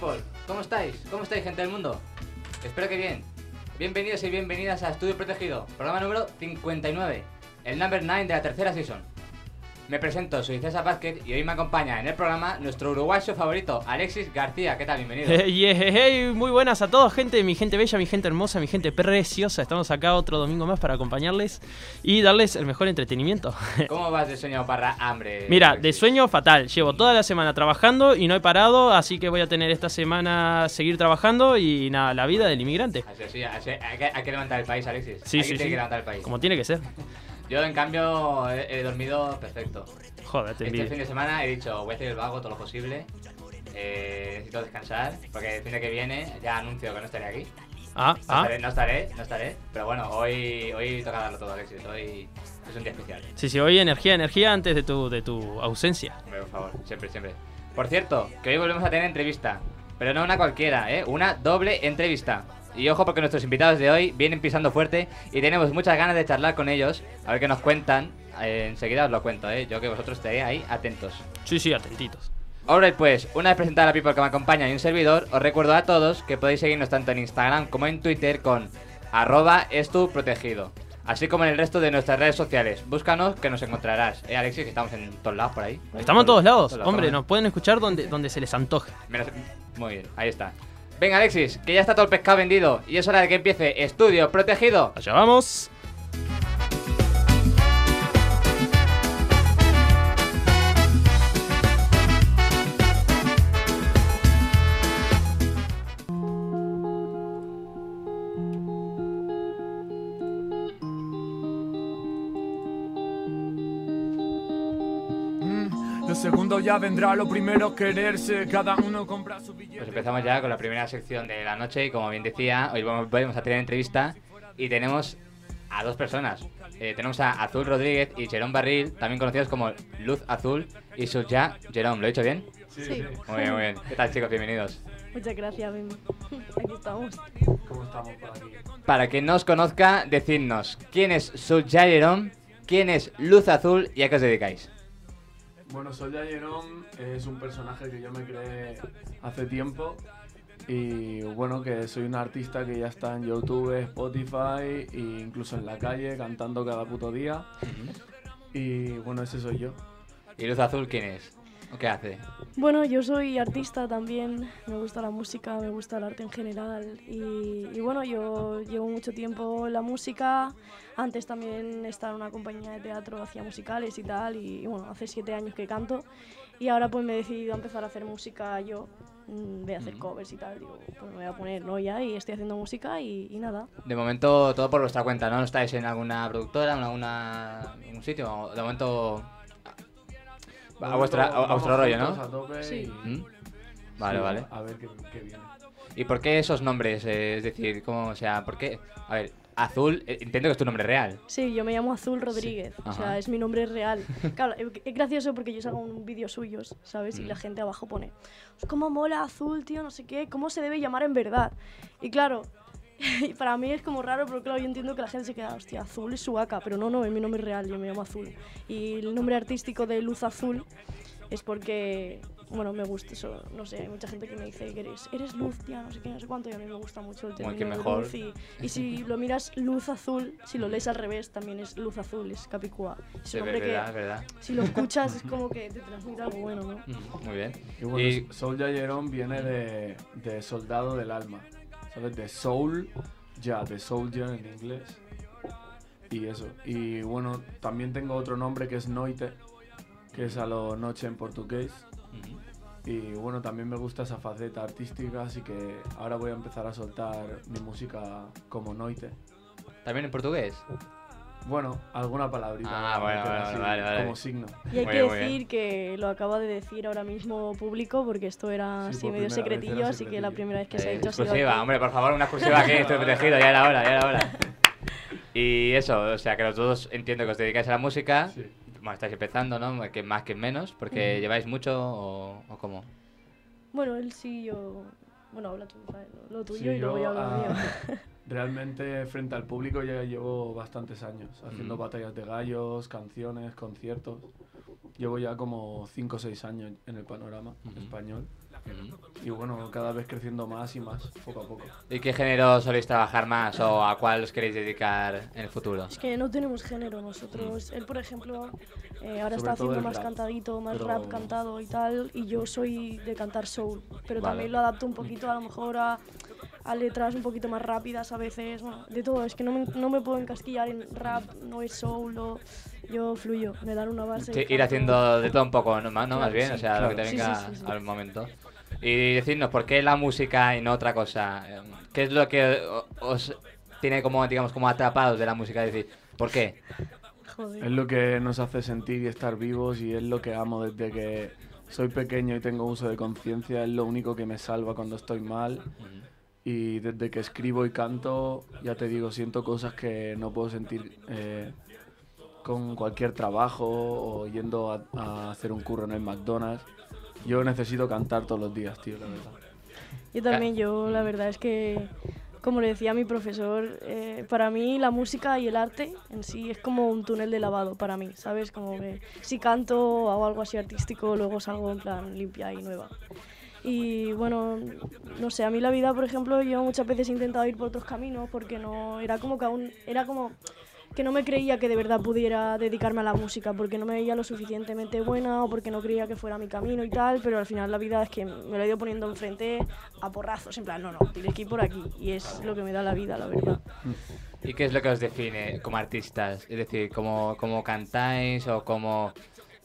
People? ¿Cómo estáis? ¿Cómo estáis, gente del mundo? Espero que bien. Bienvenidos y bienvenidas a Estudio Protegido, programa número 59, el number 9 de la tercera season. Me presento, soy César Vázquez y hoy me acompaña en el programa nuestro uruguayo favorito, Alexis García. ¿Qué tal? Bienvenido. Hey, hey, hey, muy buenas a todos, gente, mi gente bella, mi gente hermosa, mi gente preciosa. Estamos acá otro domingo más para acompañarles y darles el mejor entretenimiento. ¿Cómo vas de sueño barra hambre? Mira, de Alexis? sueño fatal. Llevo toda la semana trabajando y no he parado, así que voy a tener esta semana seguir trabajando y nada, la vida del inmigrante. Así, así, así, hay, que, hay que levantar el país, Alexis. Sí, Hay sí, que sí. levantar el país. Como tiene que ser. Yo, en cambio, he, he dormido perfecto. Joder, te Este fin de semana he dicho, voy a hacer el vago todo lo posible. Eh, necesito descansar, porque el fin de que viene ya anuncio que no estaré aquí. Ah, No, ah. estaré, no estaré, no estaré. Pero bueno, hoy, hoy toca darlo todo, Alexis. Hoy es un día especial. Sí, sí, hoy energía, energía antes de tu, de tu ausencia. Hombre, por favor, siempre, siempre. Por cierto, que hoy volvemos a tener entrevista. Pero no una cualquiera, ¿eh? Una doble entrevista. Y ojo porque nuestros invitados de hoy vienen pisando fuerte y tenemos muchas ganas de charlar con ellos. A ver qué nos cuentan. Eh, enseguida os lo cuento, ¿eh? Yo que vosotros estaréis ahí atentos. Sí, sí, atentitos. Alright pues, una vez presentada la people que me acompaña y un servidor, os recuerdo a todos que podéis seguirnos tanto en Instagram como en Twitter con arroba estuprotegido. Así como en el resto de nuestras redes sociales. Búscanos que nos encontrarás. Eh, Alexis, que estamos en todos lados por ahí. Estamos en todos lados. Todos Hombre, estamos nos pueden escuchar donde, donde se les antoje. Muy bien, ahí está. Venga, Alexis, que ya está todo el pescado vendido y es hora de que empiece Estudio Protegido. Allá vamos. Segundo ya vendrá, lo primero quererse, cada uno compra su billete. Pues empezamos ya con la primera sección de la noche y como bien decía, hoy vamos, vamos a tener entrevista y tenemos a dos personas. Eh, tenemos a Azul Rodríguez y Jerón Barril, también conocidos como Luz Azul y Suya Jerón. ¿Lo he dicho bien? Sí, Muy bien, muy bien. ¿Qué tal chicos? Bienvenidos. muchas gracias, Mimi. Aquí estamos. ¿Cómo estamos por aquí? Para quien no os conozca, decidnos quién es Suya Jerón, quién es Luz Azul y a qué os dedicáis. Bueno, soy Yayeron, es un personaje que yo me creé hace tiempo. Y bueno, que soy un artista que ya está en YouTube, Spotify e incluso en la calle cantando cada puto día. Y bueno, ese soy yo. ¿Y Luz Azul quién es? ¿O qué hace? Bueno, yo soy artista también. Me gusta la música, me gusta el arte en general. Y, y bueno, yo llevo mucho tiempo en la música. Antes también estaba en una compañía de teatro, hacía musicales y tal. Y, bueno, hace siete años que canto. Y ahora pues me he decidido a empezar a hacer música yo. Mm, Voy a hacer covers y tal. Digo, pues me voy a poner, ¿no? Ya, y estoy haciendo música y, y nada. De momento todo por vuestra cuenta, ¿no? ¿No estáis en alguna productora, en alguna en algún sitio? De momento a, vuestra, a, vuestro rollo, ¿no? a tope Sí. y- ¿Mm? Vale, sí, vale. A ver qué, qué viene. ¿Y por qué esos nombres? Eh, es decir, ¿cómo, o sea, por qué? A ver, Azul, eh, entiendo que es tu nombre real. Sí, yo me llamo Azul Rodríguez, o sea, es mi nombre real. Claro, es es gracioso porque yo salgo un vídeo suyos, ¿sabes? Y Mm. la gente abajo pone, ¿cómo mola Azul, tío? No sé qué, ¿cómo se debe llamar en verdad? Y claro, y para mí es como raro, pero claro, yo entiendo que la gente se queda, hostia, Azul es Suaka, pero no, no, es mi nombre real, yo me llamo Azul. Y el nombre artístico de Luz Azul es porque, bueno, me gusta eso, no sé, hay mucha gente que me dice que eres, eres luz, tía, no sé qué, no sé cuánto, y a mí me gusta mucho el Bueno, término de mejor. luz y, y si lo miras luz azul, si lo lees al revés, también es luz azul, es Capicúa. Es un es nombre verdad, es que verdad. si lo escuchas es como que te transmite algo bueno, ¿no? Muy bien. Y bueno, Y- viene de, de soldado del alma. ¿Sabes? De soul, ya, de soldier en inglés. Y eso. Y bueno, también tengo otro nombre que es Noite, que es a lo noche en portugués. Y bueno, también me gusta esa faceta artística, así que ahora voy a empezar a soltar mi música como Noite. ¿También en portugués? Bueno, alguna palabrita. Ah, bueno, bueno, así, vale, vale. Como signo. Y hay Muy que bien, decir que lo acaba de decir ahora mismo público porque esto era Sí, así por medio era secretillo, así que la secretillo. primera vez que se ha Eh, dicho exclusiva, hombre, por favor, una exclusiva aquí, estoy protegido, ya era hora, ya era hora. Y eso, o sea, que los dos entiendo que os dedicáis a la música. Sí. Bueno, estáis empezando, ¿no? Que más que menos, porque Ujú. lleváis mucho o, o cómo. Bueno, él sí, yo... Bueno, habla tú, ¿sabes? Lo- tuyo Sí, y luego yo, yo hablo lo ah, mío. Realmente frente al público ya llevo bastantes años haciendo Ujú. batallas de gallos, canciones, conciertos. Llevo ya como 5 o 6 años en el panorama Ujú. español. Y bueno, cada vez creciendo más y más, poco a poco. ¿Y qué género soléis trabajar más o a cuál os queréis dedicar en el futuro? Es que no tenemos género nosotros. Él, por ejemplo, eh, ahora Sobre está haciendo más rap, cantadito, más pero- rap cantado y tal. Y yo soy de cantar soul. Pero Vale. también lo adapto un poquito a lo mejor a, a letras un poquito más rápidas a veces. Bueno, de todo. Es que no me, no me puedo encasquillar en rap, no es soul. o- yo fluyo, me dan una base. Sí, ir haciendo de todo un poco, ¿no? Más, ¿no? más Claro, bien, sí, o sea, lo que te claro. Sí, venga sí, sí, sí. al momento. Y decirnos, ¿por qué la música y no otra cosa? ¿Qué es lo que os tiene como, digamos, como atrapados de la música? Es decir, ¿por qué? Joder. Es lo que nos hace sentir y estar vivos y es lo que amo desde que soy pequeño y tengo uso de conciencia. Es lo único que me salva cuando estoy mal. Y desde que escribo y canto, ya te digo, siento cosas que no puedo sentir eh, con cualquier trabajo o yendo a, a hacer un curro en el McDonald's. Yo necesito cantar todos los días, tío, la verdad. Yo también, yo la verdad es que, como le decía mi profesor, eh, para mí la música y el arte en sí es como un túnel de lavado para mí, ¿sabes? Como que si canto o hago algo así artístico, luego salgo en plan limpia y nueva. Y bueno, no sé, a mí la vida, por ejemplo, yo muchas veces he intentado ir por otros caminos porque no, era como que aún, era como que no me creía que de verdad pudiera dedicarme a la música porque no me veía lo suficientemente buena o porque no creía que fuera mi camino y tal, pero al final la vida es que me lo he ido poniendo enfrente a porrazos, en plan, no, no, tienes que ir por aquí y es lo que me da la vida, la verdad. ¿Y qué es lo que os define como artistas? Es decir, ¿cómo, cómo cantáis o cómo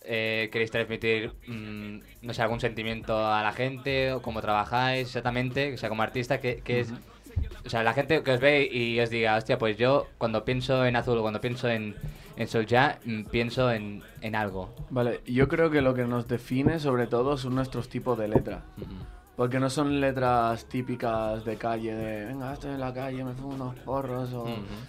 eh, queréis transmitir, mm, no sé, algún sentimiento a la gente o cómo trabajáis exactamente? O sea, como artista, ¿qué, qué es...? O sea, la gente que os ve y os diga, hostia, pues yo cuando pienso en azul cuando pienso en, en Soulja, mm, pienso en, en algo. Vale, yo creo que lo que nos define sobre todo son nuestros tipos de letras. Porque no son letras típicas de calle, de venga, estoy en la calle, me fumo unos porros, o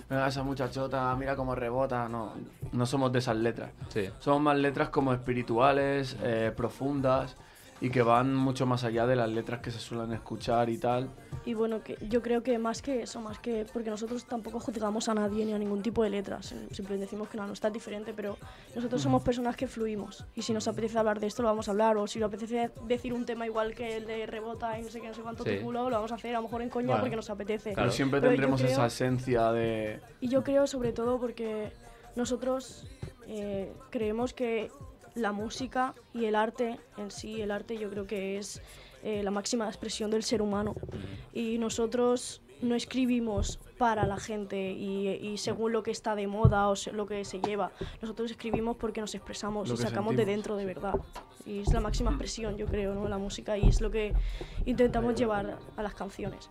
venga, esa muchachota, mira cómo rebota. No, no somos de esas letras. Sí. Somos más letras como espirituales, eh, profundas y que van mucho más allá de las letras que se suelen escuchar y tal. Y bueno, que yo creo que más que eso, más que porque nosotros tampoco juzgamos a nadie ni a ningún tipo de letras, sim- simplemente decimos que no, no está diferente, pero nosotros somos personas que fluimos y si nos apetece hablar de esto lo vamos a hablar o si nos apetece decir un tema igual que el de rebota y no sé qué, no sé cuánto Sí. culo, lo vamos a hacer a lo mejor en coña Bueno, porque nos apetece. Claro. Pero siempre Pero tendremos creo- esa esencia de... Y yo creo sobre todo porque nosotros eh, creemos que la música y el arte en sí, el arte yo creo que es eh, la máxima expresión del ser humano. Y nosotros no escribimos para la gente y, y según lo que está de moda o se- lo que se lleva. Nosotros escribimos porque nos expresamos Lo y sacamos de dentro de verdad. Y es la máxima expresión, yo creo, ¿no? La música y es lo que intentamos llevar a las canciones.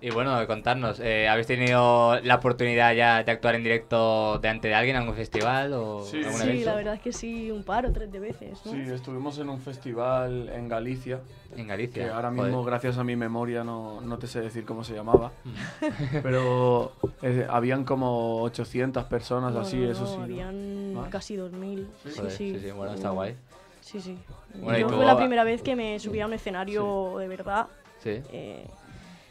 Y bueno, contarnos, eh, ¿habéis tenido la oportunidad ya de actuar en directo delante de alguien en algún festival o Sí. algún Sí, la verdad es que sí, un par o tres de veces, ¿no? Sí, estuvimos en un festival en Galicia, En Galicia. que ahora joder. mismo, gracias a mi memoria, no, no te sé decir cómo se llamaba. Pero eh, habían como 800 personas No, así, no, eso no, sí. ¿no? habían casi 2.000. Sí, Joder, sí. sí, sí, bueno, está Mm, guay. Sí, sí. Bueno, y Yo tú- fue la primera vez que me subí a un escenario de verdad. Sí. eh,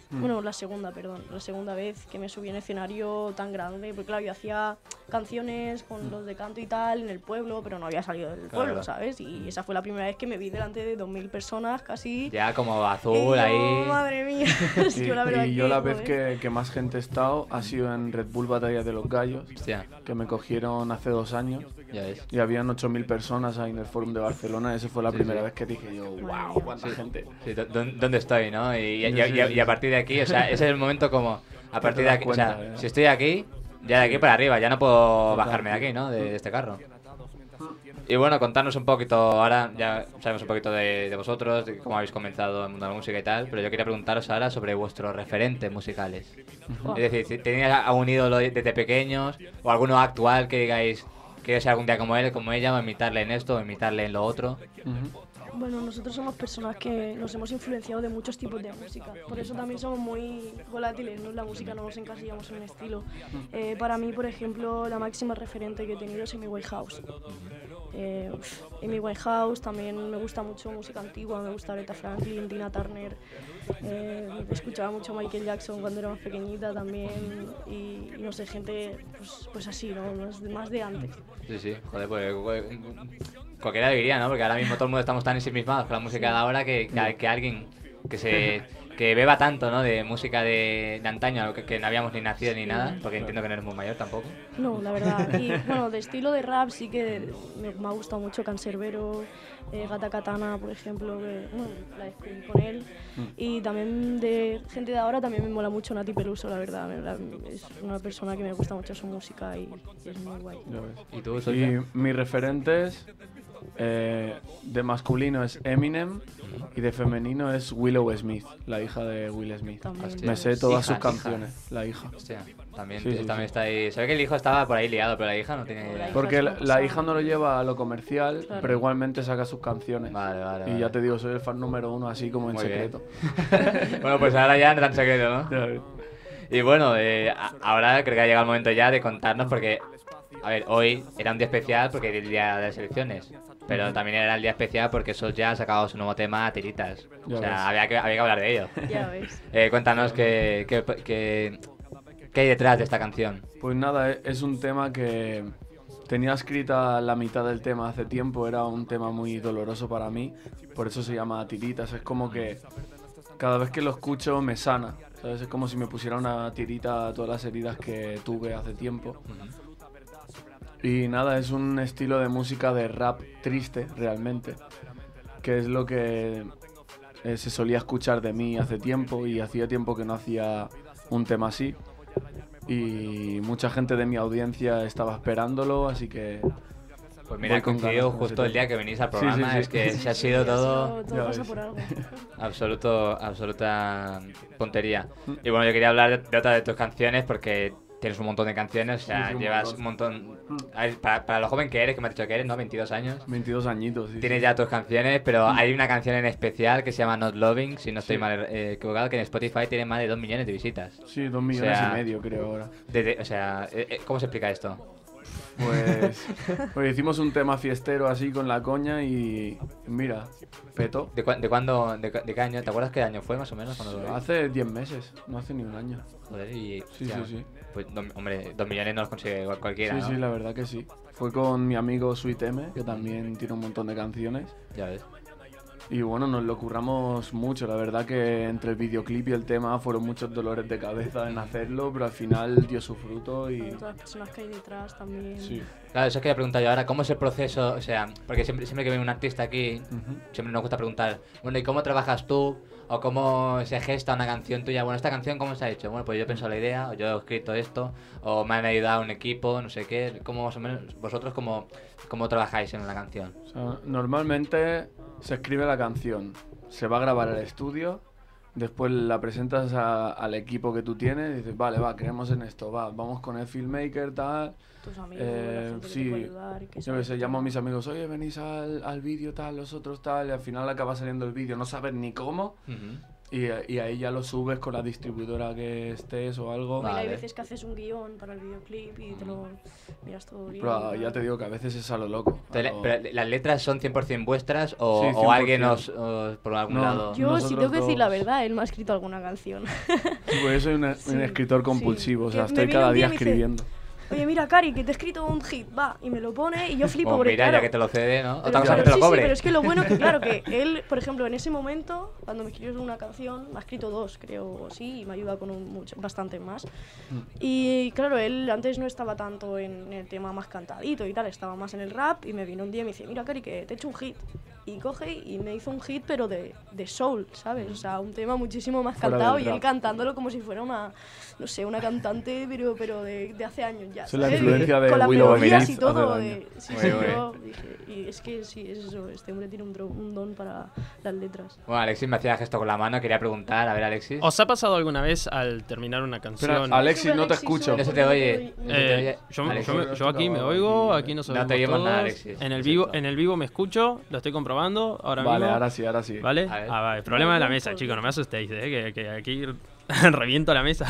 Mm. Bueno, la segunda, perdón. La segunda vez que me subí a un escenario tan grande. Porque claro, yo hacía canciones con los de canto y tal en el pueblo, pero no había salido del pueblo. ¿sabes? Y esa fue la primera vez que me vi delante de 2.000 personas casi. Ya como Y azul yo, ahí. Madre mía. Es Y, que la verdad y yo que, la vez que, que más gente he estado ha sido en Red Bull Batalla de los Gallos, Hostia, que me cogieron hace dos años. Ya ves. Y habían 8.000 personas ahí en el Forum de Barcelona. Esa fue la Sí, primera sí. vez que dije yo, wow, cuánta gente. Sí, ¿dó- dó- ¿Dónde estoy, no? Y, y- y- a partir de aquí, o sea, ese es el momento como, a partir de aquí, o sea, ¿eh? si estoy aquí, ya de aquí para arriba, ya no puedo bajarme de aquí, ¿no? De, de este carro. Y bueno, contarnos un poquito, ahora ya sabemos un poquito de, de vosotros, de cómo habéis comenzado el mundo de la música y tal, pero yo quería preguntaros ahora sobre vuestros referentes musicales. Es decir, si tenéis algún ídolo desde pequeños o alguno actual que digáis, quiero ser algún día como él, como ella, o imitarle en esto, o imitarle en lo otro. Bueno, nosotros somos personas que nos hemos influenciado de muchos tipos de música. Por eso también somos muy volátiles, ¿no? La música no nos encasillamos en un estilo. Eh, para mí, por ejemplo, la máxima referente que he tenido es Amy Winehouse. Eh, Amy Winehouse, también me gusta mucho música antigua, me gusta Aretha Franklin, Tina Turner. Eh, escuchaba mucho Michael Jackson cuando era más pequeñita también. Y, y no sé, gente pues, pues así, ¿no? Más más de antes. Sí, sí, joder, pues pues, cualquiera diría, ¿no? Porque ahora mismo todo el mundo estamos tan ensimismados con la música de ahora que, que, que alguien que se que beba tanto, ¿no? De música de, de antaño, que, que no habíamos ni nacido ni nada, porque entiendo que no eres muy mayor tampoco. No, la verdad. Y bueno, de estilo de rap sí que me, me ha gustado mucho Cancerbero, eh, Gata Katana, por ejemplo, que bueno, la descubrí con él. Y también de gente de ahora también me mola mucho Nati Peluso, la verdad. me- la- Es una persona que me gusta mucho su música y, y es muy guay. ¿Y tú, Sofía? Y mis referentes eh, de masculino es Eminem y de femenino es Willow Smith, la hija de Will Smith. Hostia. Me sé todas Hija, sus canciones, la hija. Hostia, también, Sí, sí, también sí. está ahí. Se ve que el hijo estaba por ahí liado, pero la hija no tiene ni La Porque la, hija no lo lleva a lo comercial, Claro. pero igualmente saca sus canciones. Vale, vale. Y vale. ya te digo, soy el fan número uno, así como en Muy secreto. bueno, pues ahora ya no tan secreto, ¿no? Y bueno, eh, ahora creo que ha llegado el momento ya de contarnos porque, a ver, hoy era un día especial porque era el día de las elecciones. Pero también era el día especial porque Sol ya ha sacado su nuevo tema, Tiritas. Ya o sea, ves. había que, había que hablar de ello. Ya ves. Eh, cuéntanos qué, qué, qué- qué hay detrás de esta canción. Pues nada, e- es un tema que tenía escrita la mitad del tema hace tiempo, era un tema muy doloroso para mí, por eso se llama Tiritas, es como que cada vez que lo escucho me sana, ¿sabes? Es como si me pusiera una tirita a todas las heridas que tuve hace tiempo. Y nada, es un estilo de música de rap triste, realmente, que es lo que eh, se solía escuchar de mí hace tiempo y hacía tiempo que no hacía un tema así. Y mucha gente de mi audiencia estaba esperándolo, así que Pues mira, coincidió justo el día que venís al Sí, sí, programa. sí. Es que se ha sido todo Todo, todo Ya pasa ves. por algo. absoluto, absoluta tontería. Y bueno, yo quería hablar de, de otra de tus canciones porque tienes un montón de canciones, o sea, Sí, sí, un llevas un montón... A ver, Para, para lo joven que eres, que me has dicho que eres, ¿no? 22 años. 22 añitos. sí, Tienes sí. ya tus canciones, pero hay una canción en especial que se llama Not Loving, si no estoy Sí. mal eh, equivocado, que en Spotify tiene más de 2 millones de visitas. Sí, dos millones sea, y medio creo ahora. Desde- o sea, eh, eh, ¿cómo se explica esto? Pues, pues hicimos un tema fiestero así con la coña y mira, peto. ¿De, cua- de cuándo, de, cu- de qué año? ¿Te acuerdas qué año fue más o menos? Cuando lo- Hace 10 meses, no hace ni un año. Joder, y... Sí, sí, sí. Pues, do- hombre, 2 millones no los consigue cual- cualquiera, Sí, ¿no? sí, la verdad que sí. Fue con mi amigo Sweet M, que también tiene un montón de canciones. Ya ves. Y bueno, nos lo curramos mucho. La verdad que entre el videoclip y el tema fueron muchos dolores de cabeza en hacerlo, pero al final dio su fruto y... Todas las personas que hay detrás también. Sí. Claro, eso quería preguntar yo ahora, ¿cómo es el proceso? O sea, porque siempre, siempre que viene un artista aquí, Ujú. siempre nos gusta preguntar, bueno, ¿y cómo trabajas tú? ¿O cómo se gesta una canción tuya? Bueno, ¿esta canción cómo se ha hecho? Bueno, pues yo he pensado la idea, o yo he escrito esto, o me han ayudado un equipo, no sé qué. ¿Cómo más o menos, vosotros cómo, cómo trabajáis en una canción? O sea, normalmente se escribe la canción, se va a grabar al estudio, después la presentas a- al equipo que tú tienes y dices, vale, va, creemos en esto, va, vamos con el filmmaker, tal. Tus amigos, Eh, la gente que sí, te puede ayudar. y que Yo que todo. llamo a mis amigos, oye, venís al, al vídeo tal, los otros tal, y al final acaba saliendo el vídeo, no sabes ni cómo, y, y ahí ya lo subes con la distribuidora que estés o algo. Bueno, hay Vale. veces que haces un guion para el videoclip y te lo miras todo bien. Pero ya te digo que a veces es a lo loco. a lo- pero, ¿Las letras son 100% vuestras o, Sí, o alguien 100%. os, os- por algún No, lado? Yo, si tengo que decir la verdad, él me ha escrito alguna canción. Sí, pues yo soy un, un Sí, escritor sí. compulsivo, o sea, Que estoy cada día me dice, escribiendo. Oye, mira, Cari, que te he escrito un hit, va, y me lo pone y yo flipo porque, Oh, mira, claro, ya que te lo cede, ¿no? pero- pero que te lo sí, cobre. Sí, pero es que lo bueno que, claro, que él, por ejemplo, en ese momento, cuando me escribió una canción, me ha escrito dos, creo, sí, y me ayuda con un, mucho, bastante más. Mm. Y claro, él antes no estaba tanto en el tema más cantadito y tal, estaba más en el rap, y me vino un día y me dice, mira, Cari, que te he hecho un hit. Y coge y me hizo un hit, pero de, de soul, ¿sabes? O sea, un tema muchísimo más Fuera cantado y él cantándolo como si fuera una, no sé, una cantante, pero, pero de, de hace años ya. Es la influencia de Con las Willow melodías Smith y todo. de- sí, Muy sí, yo dije, y es que sí, es eso, este hombre tiene un, dro- un don para las letras. Bueno, Alexis me hacía gesto con la mano, quería preguntar, a ver, Alexis. ¿Os ha pasado alguna vez al terminar una canción? Espera, Alexis, no te escucho. No se te oye. Eh, yo, Alexis. yo me- yo aquí me oigo, aquí no se No te oímos nada, Alexis. En el vivo, en el vivo me escucho, lo estoy comprobando ahora Vale, mismo. ahora sí, ahora sí. ¿Vale? A ver. Ah, vale. Problema de la mesa, chicos, no me asustéis, eh, que, que aquí reviento la mesa.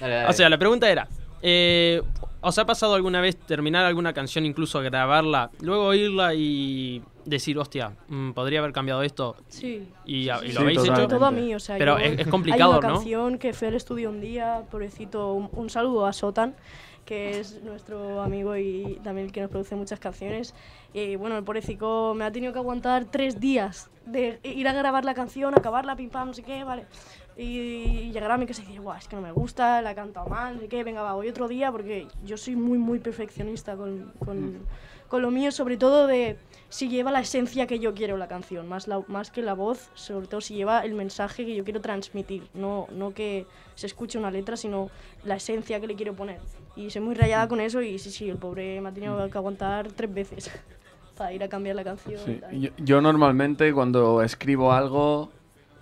Dale, dale. O sea, la pregunta era, eh, ¿os ha pasado alguna vez terminar alguna canción, incluso grabarla, luego oírla y decir, hostia, mm, podría haber cambiado esto Sí. y, y Sí, lo habéis totalmente. hecho? Todo a mí, o sea, Pero yo- es- es complicado, Hay una ¿no? canción que fui al estudio un día, pobrecito, un, un saludo a Sotan, que es nuestro amigo y también el que nos produce muchas canciones. Y bueno, el pobrecito me ha tenido que aguantar tres días de ir a grabar la canción, acabarla, pim pam, no sé qué, vale. Y llegar a mi casa y decir, guau, es que no me gusta, la he cantado mal, no sé qué, venga, va, voy otro día, porque yo soy muy, muy perfeccionista con, con, con lo mío, sobre todo de si lleva la esencia que yo quiero la canción, más, la, más que la voz, sobre todo si lleva el mensaje que yo quiero transmitir, no, no que se escuche una letra, sino la esencia que le quiero poner. Y soy muy rayada con eso y sí, sí, el pobre me ha tenido que aguantar tres veces para ir a cambiar la canción. Sí, yo normalmente cuando escribo algo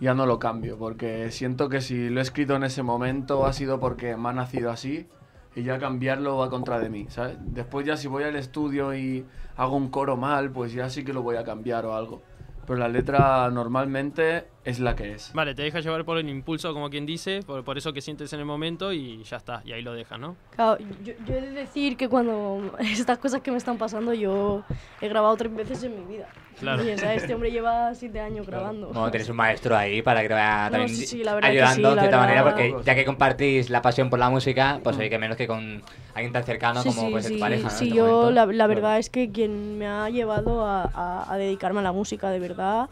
ya no lo cambio, porque siento que si lo he escrito en ese momento ha sido porque me ha nacido así y ya cambiarlo va contra de mí, ¿sabes? Después ya si voy al estudio y hago un coro mal, pues ya sí que lo voy a cambiar o algo. Pero la letra normalmente es la que es. Vale, te deja llevar por el impulso, como quien dice, por, por eso que sientes en el momento y ya está, y ahí lo dejas, ¿no? Claro, yo, yo he de decir que cuando estas cosas que me están pasando, yo he grabado tres veces en mi vida. Claro. Y, o sea, este hombre lleva siete años grabando. Bueno, tienes un maestro ahí para que te vaya No, también sí, sí, la verdad que ayudando sí, de la cierta manera, porque ya que compartís la pasión por la música, pues oye, que menos que con alguien tan cercano Sí, como ser tu sí, pareja. ¿no? sí, este yo la, la verdad es que quien me ha llevado a, a- a dedicarme a la música de verdad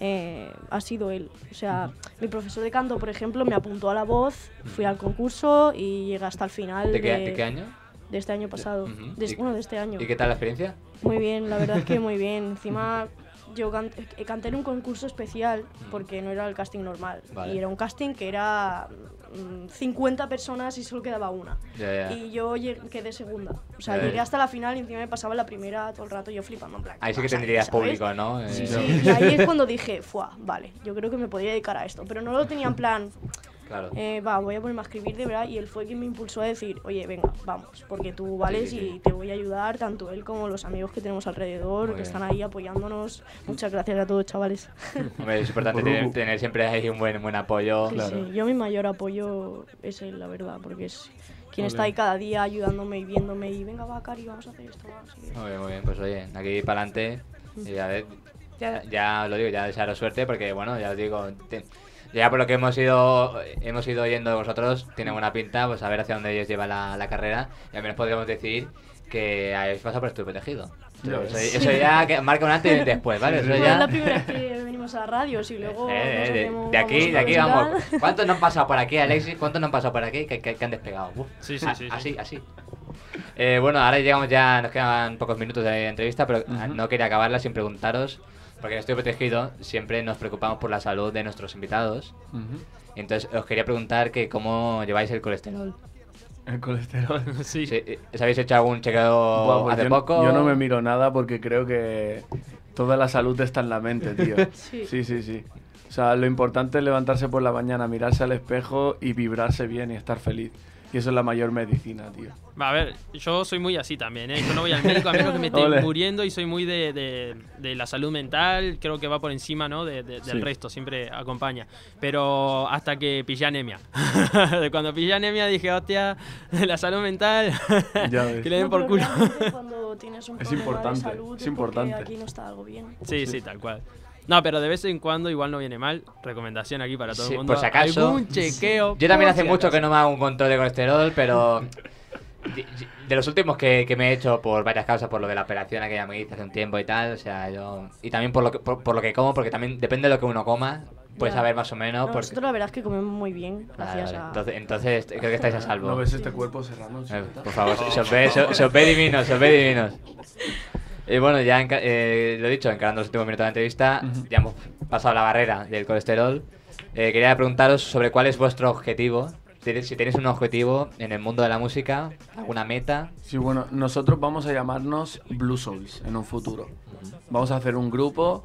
eh, ha sido él. O sea, mi profesor de canto, por ejemplo, me apuntó a la voz, fui al concurso y llegué hasta el final ¿De qué, de qué año? de este año pasado. De- ¿Y- bueno, de este año. ¿Y qué tal la experiencia? Muy bien, la verdad es que muy bien. Encima yo can- eh, canté en un concurso especial porque no era el casting normal. Vale. Y era un casting que era 50 personas y solo quedaba una. Y yo quedé segunda. O sea, llegué hasta la final y encima me pasaba la primera todo el rato yo flipando. En plan, Ahí sí ¿qué que tendrías ¿sabes? público, ¿no? Eh, Sí, sí, y ahí es cuando dije, fuah, vale, yo creo que me podría dedicar a esto. Pero no lo tenía en plan, Claro. eh, va, voy a ponerme a escribir de verdad. Y él fue quien me impulsó a decir, oye, venga, vamos, porque tú vales sí, sí. y te voy a ayudar, tanto él como los amigos que tenemos alrededor, Muy que bien. están ahí apoyándonos. Muchas gracias a todos, chavales. Hombre, es importante Por tener, tener siempre ahí un buen, buen apoyo. Sí, sí, Yo mi mayor apoyo es él, la verdad, porque es quien está ahí cada día ayudándome y viéndome y venga, va, Cari, vamos a hacer esto. va, así que- Muy bien, muy bien, pues oye, aquí para adelante. Y a ver, ya, ya lo digo, ya desearos suerte porque, bueno, ya os digo, te- ya por lo que hemos ido hemos ido oyendo de vosotros, tiene buena pinta, pues a ver hacia dónde os lleva la, la carrera. Y al menos podríamos decir que habéis pasado por estudio protegido. Eso, ya que marca un antes y un después, ¿vale? Eso No, ya... es la primera vez que venimos a la radio, y luego Eh, eh, nos de, aquí, de aquí vamos. ¿Cuántos no han pasado por aquí, Alexis? ¿Cuántos no han pasado por aquí que, que- que han despegado? Uf. Sí, sí, Ah, sí, sí. Así, así. Eh, bueno, ahora llegamos ya, nos quedan pocos minutos de entrevista, pero no quería acabarla sin preguntaros, porque en Estoy Protegido siempre nos preocupamos por la salud de nuestros invitados. Entonces, os quería preguntar que cómo lleváis el colesterol. El colesterol. Sí. Sí, eh, ¿Os habéis hecho algún chequeo pues hace yo, poco? yo no me miro nada porque creo que toda la salud está en la mente, tío. Sí. Sí, sí, sí. O sea, lo importante es levantarse por la mañana, mirarse al espejo y vibrarse bien y estar feliz. Y eso es la mayor medicina, tío. Va, a ver, yo soy muy así también, ¿eh? Yo no voy al médico a menos que me esté Ole. muriendo y soy muy de, de- de la salud mental, creo que va por encima, ¿no? De, de- del Sí. resto, siempre acompaña. Pero hasta que pillé anemia. Cuando pillé anemia dije, hostia, la salud mental, Ya ves. que le den No, por culo. cuando tienes un Es problema importante, de salud es porque importante. aquí no está algo bien. Sí, sí, tal cual. No, pero de vez en cuando igual no viene mal. Recomendación aquí para todo Sí, el mundo. por si acaso. Algún chequeo. Yo también hace si mucho acaso. que no me hago un control de colesterol, pero de- de los últimos que, que me he hecho por varias causas, por lo de la operación aquella me hice hace un tiempo y tal, o sea, yo... Y también por lo que, por, por lo que como, porque también depende de lo que uno coma, puedes saber más o menos. No, porque... Nosotros la verdad es que comemos muy bien, gracias vale. a... Entonces, entonces creo que estáis a salvo. ¿No ves este cuerpo serrano? Eh, por favor, se os ve, se, se os ve divinos, se os ve divinos. Y bueno, ya eh, lo he dicho, encarando los últimos minutos de la entrevista, Ujú. ya hemos pasado la barrera del colesterol. Eh, quería preguntaros sobre cuál es vuestro objetivo. Si tenéis un objetivo en el mundo de la música, alguna meta. Sí, bueno, nosotros vamos a llamarnos Blue Souls en un futuro. Vamos a hacer un grupo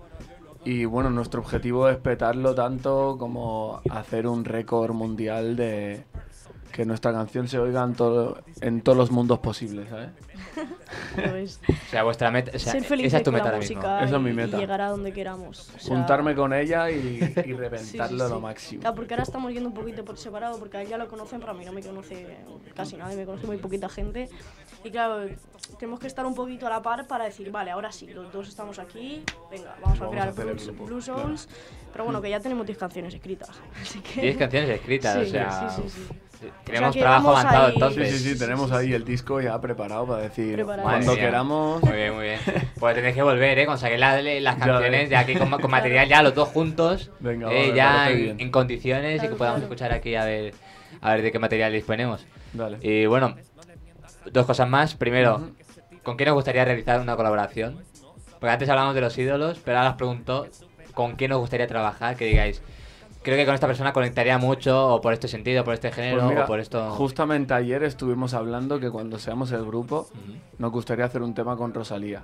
y bueno, nuestro objetivo es petarlo tanto como hacer un récord mundial de que nuestra canción se oiga en, todo, en todos los mundos posibles, ¿sabes? Pues, O sea, vuestra meta. o sea, ser felices esa es tu meta ahora mismo. música Esa es mi meta. y llegar a donde queramos. O sea, Juntarme con ella y, y sí, sí, reventarlo sí. lo máximo. Claro, porque ahora estamos yendo un poquito por separado, porque a él ya lo conocen, pero a mí no me conoce casi nadie, me conoce muy poquita gente. Y claro, tenemos que estar un poquito a la par para decir, vale, ahora sí, los dos estamos aquí, venga, vamos, Vamos a a crear el Blue, grupo, Blue claro. Souls. Pero bueno, que ya tenemos 10 canciones escritas. Así que... 10 canciones escritas, Sí, o sea. sí, sí, sí. Tenemos trabajo avanzado ahí- Sí, entonces. sí, sí, tenemos ahí el disco ya preparado para decir Preparado. Cuando queramos. Muy bien, muy bien. Pues tenéis que volver, ¿eh? La- las Ya canciones ya aquí con, con material ya los dos juntos. Venga, eh, ya en, condiciones y que podamos claro. escuchar aquí a ver, a ver de qué material disponemos. Dale. Y bueno, dos cosas más. Primero. ¿con quién os gustaría realizar una colaboración? Porque antes hablamos de los ídolos, pero ahora os pregunto con quién os gustaría trabajar, que digáis, creo que con esta persona conectaría mucho, o por este sentido, por este género, Pues mira, o por esto... justamente ayer estuvimos hablando que cuando seamos el grupo Ujú. nos gustaría hacer un tema con Rosalía.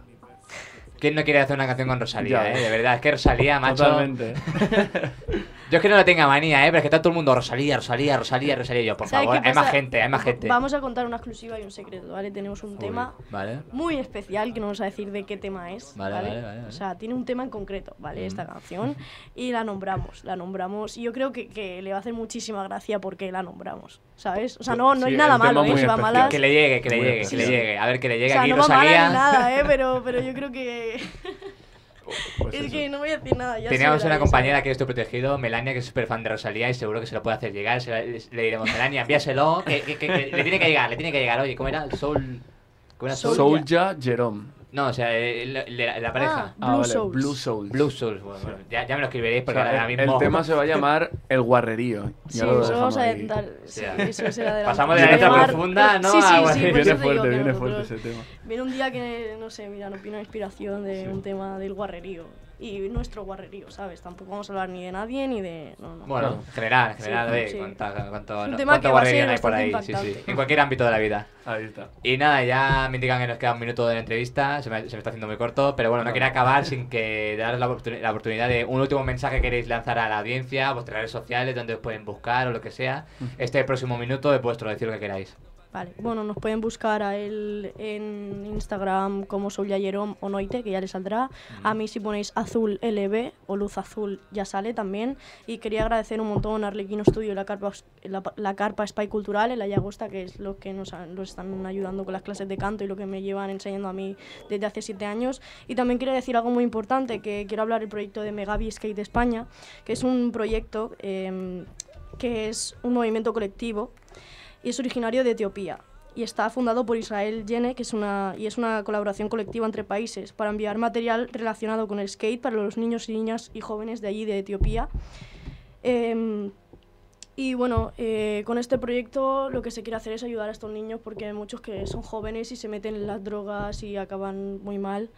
¿Quién no quiere hacer una canción con Rosalía, Ya eh? De verdad, es que Rosalía, macho... Totalmente. Yo es que no le tenga manía, ¿eh? Pero es que está todo el mundo Rosalía, Rosalía, Rosalía, Rosalía. Y yo, por ¿Sabes favor, hay más gente, hay más gente. Vamos a contar una exclusiva y un secreto, ¿vale? Tenemos un tema Vale. muy especial que no vamos a decir de qué tema es. Vale, Vale, vale, vale, vale. O sea, tiene un tema en concreto, ¿vale? Esta canción. Y la nombramos, la nombramos. Y yo creo que, que le va a hacer muchísima gracia porque la nombramos, ¿sabes? O sea, no, no Sí, hay nada malo, ¿eh? Si va malas. Que le llegue, que le Muy llegue, que le llegue. A ver, que le llegue o sea, aquí no va mala Rosalía. ni nada, ¿eh? Pero, pero yo creo que... Pues es eso. que no voy a decir nada. Ya Teníamos una ya compañera que es tu protegido, Melania, que es súper fan de Rosalía y seguro que se lo puede hacer llegar. Se la- le diremos, Melania, envíaselo, que, que- que- que le tiene que llegar, le tiene que llegar. Oye, ¿cómo era? Soul... ¿Cómo era Soul? Soul- Soulja Jerome. No, o sea, el- el- la, la pareja. Ah, Blue vale, Souls. Blue Souls. Blue Souls. Bueno, bueno, ya, ya me lo escribiréis O porque sea, ahora el, mismo... el tema se va a llamar El Guarrerío. Sí, Ya lo eso vamos a ahí. adelantar. Sí, Ya. eso. Pasamos de la letra llamar- profunda, ¿no? Sí, sí, a- sí, por Viene eso te digo fuerte, que viene nosotros- fuerte ese tema. Viene un día que, no sé, mira, nos vino inspiración de un tema del guarrerío. Y nuestro guarrerío, ¿sabes? Tampoco vamos a hablar ni de nadie ni de... No, no. Bueno, en general, en general, Sí, oye, sí. cuánta- cuánto, un no- cuánto ser hay por ahí, sí, sí. En cualquier ámbito de la vida. Ahí está. Y nada, ya me indican que nos queda un minuto de la entrevista, se me, se me está haciendo muy corto, pero bueno, no quería acabar sin que daros la, oportuni- la oportunidad de un último mensaje que queréis lanzar a la audiencia, a vuestras redes sociales, donde os pueden buscar o lo que sea. Este próximo minuto es vuestro, decir lo que queráis. Bueno, nos pueden buscar a él en Instagram como Soulyayerom o Noite, que ya le saldrá. A mí si ponéis azul LB o luz azul ya sale también. Y quería agradecer un montón a Arlequino Studio y la Carpa, la, la Carpa Spy Cultural, en la Llagosta, que es lo que nos, están ayudando con las clases de canto y lo que me llevan enseñando a mí desde hace siete años. Y también quería decir algo muy importante, que quiero hablar del proyecto de Megavi Skate España, que es un proyecto em, que es un movimiento colectivo y es originario de Etiopía y está fundado por Israel Yene, que es una y es una colaboración colectiva entre países para enviar material relacionado con el skate para los niños y niñas y jóvenes de allí de Etiopía. Em, y bueno, eh, con este proyecto lo que se quiere hacer es ayudar a estos niños porque hay muchos que son jóvenes y se meten en las drogas y acaban muy mal.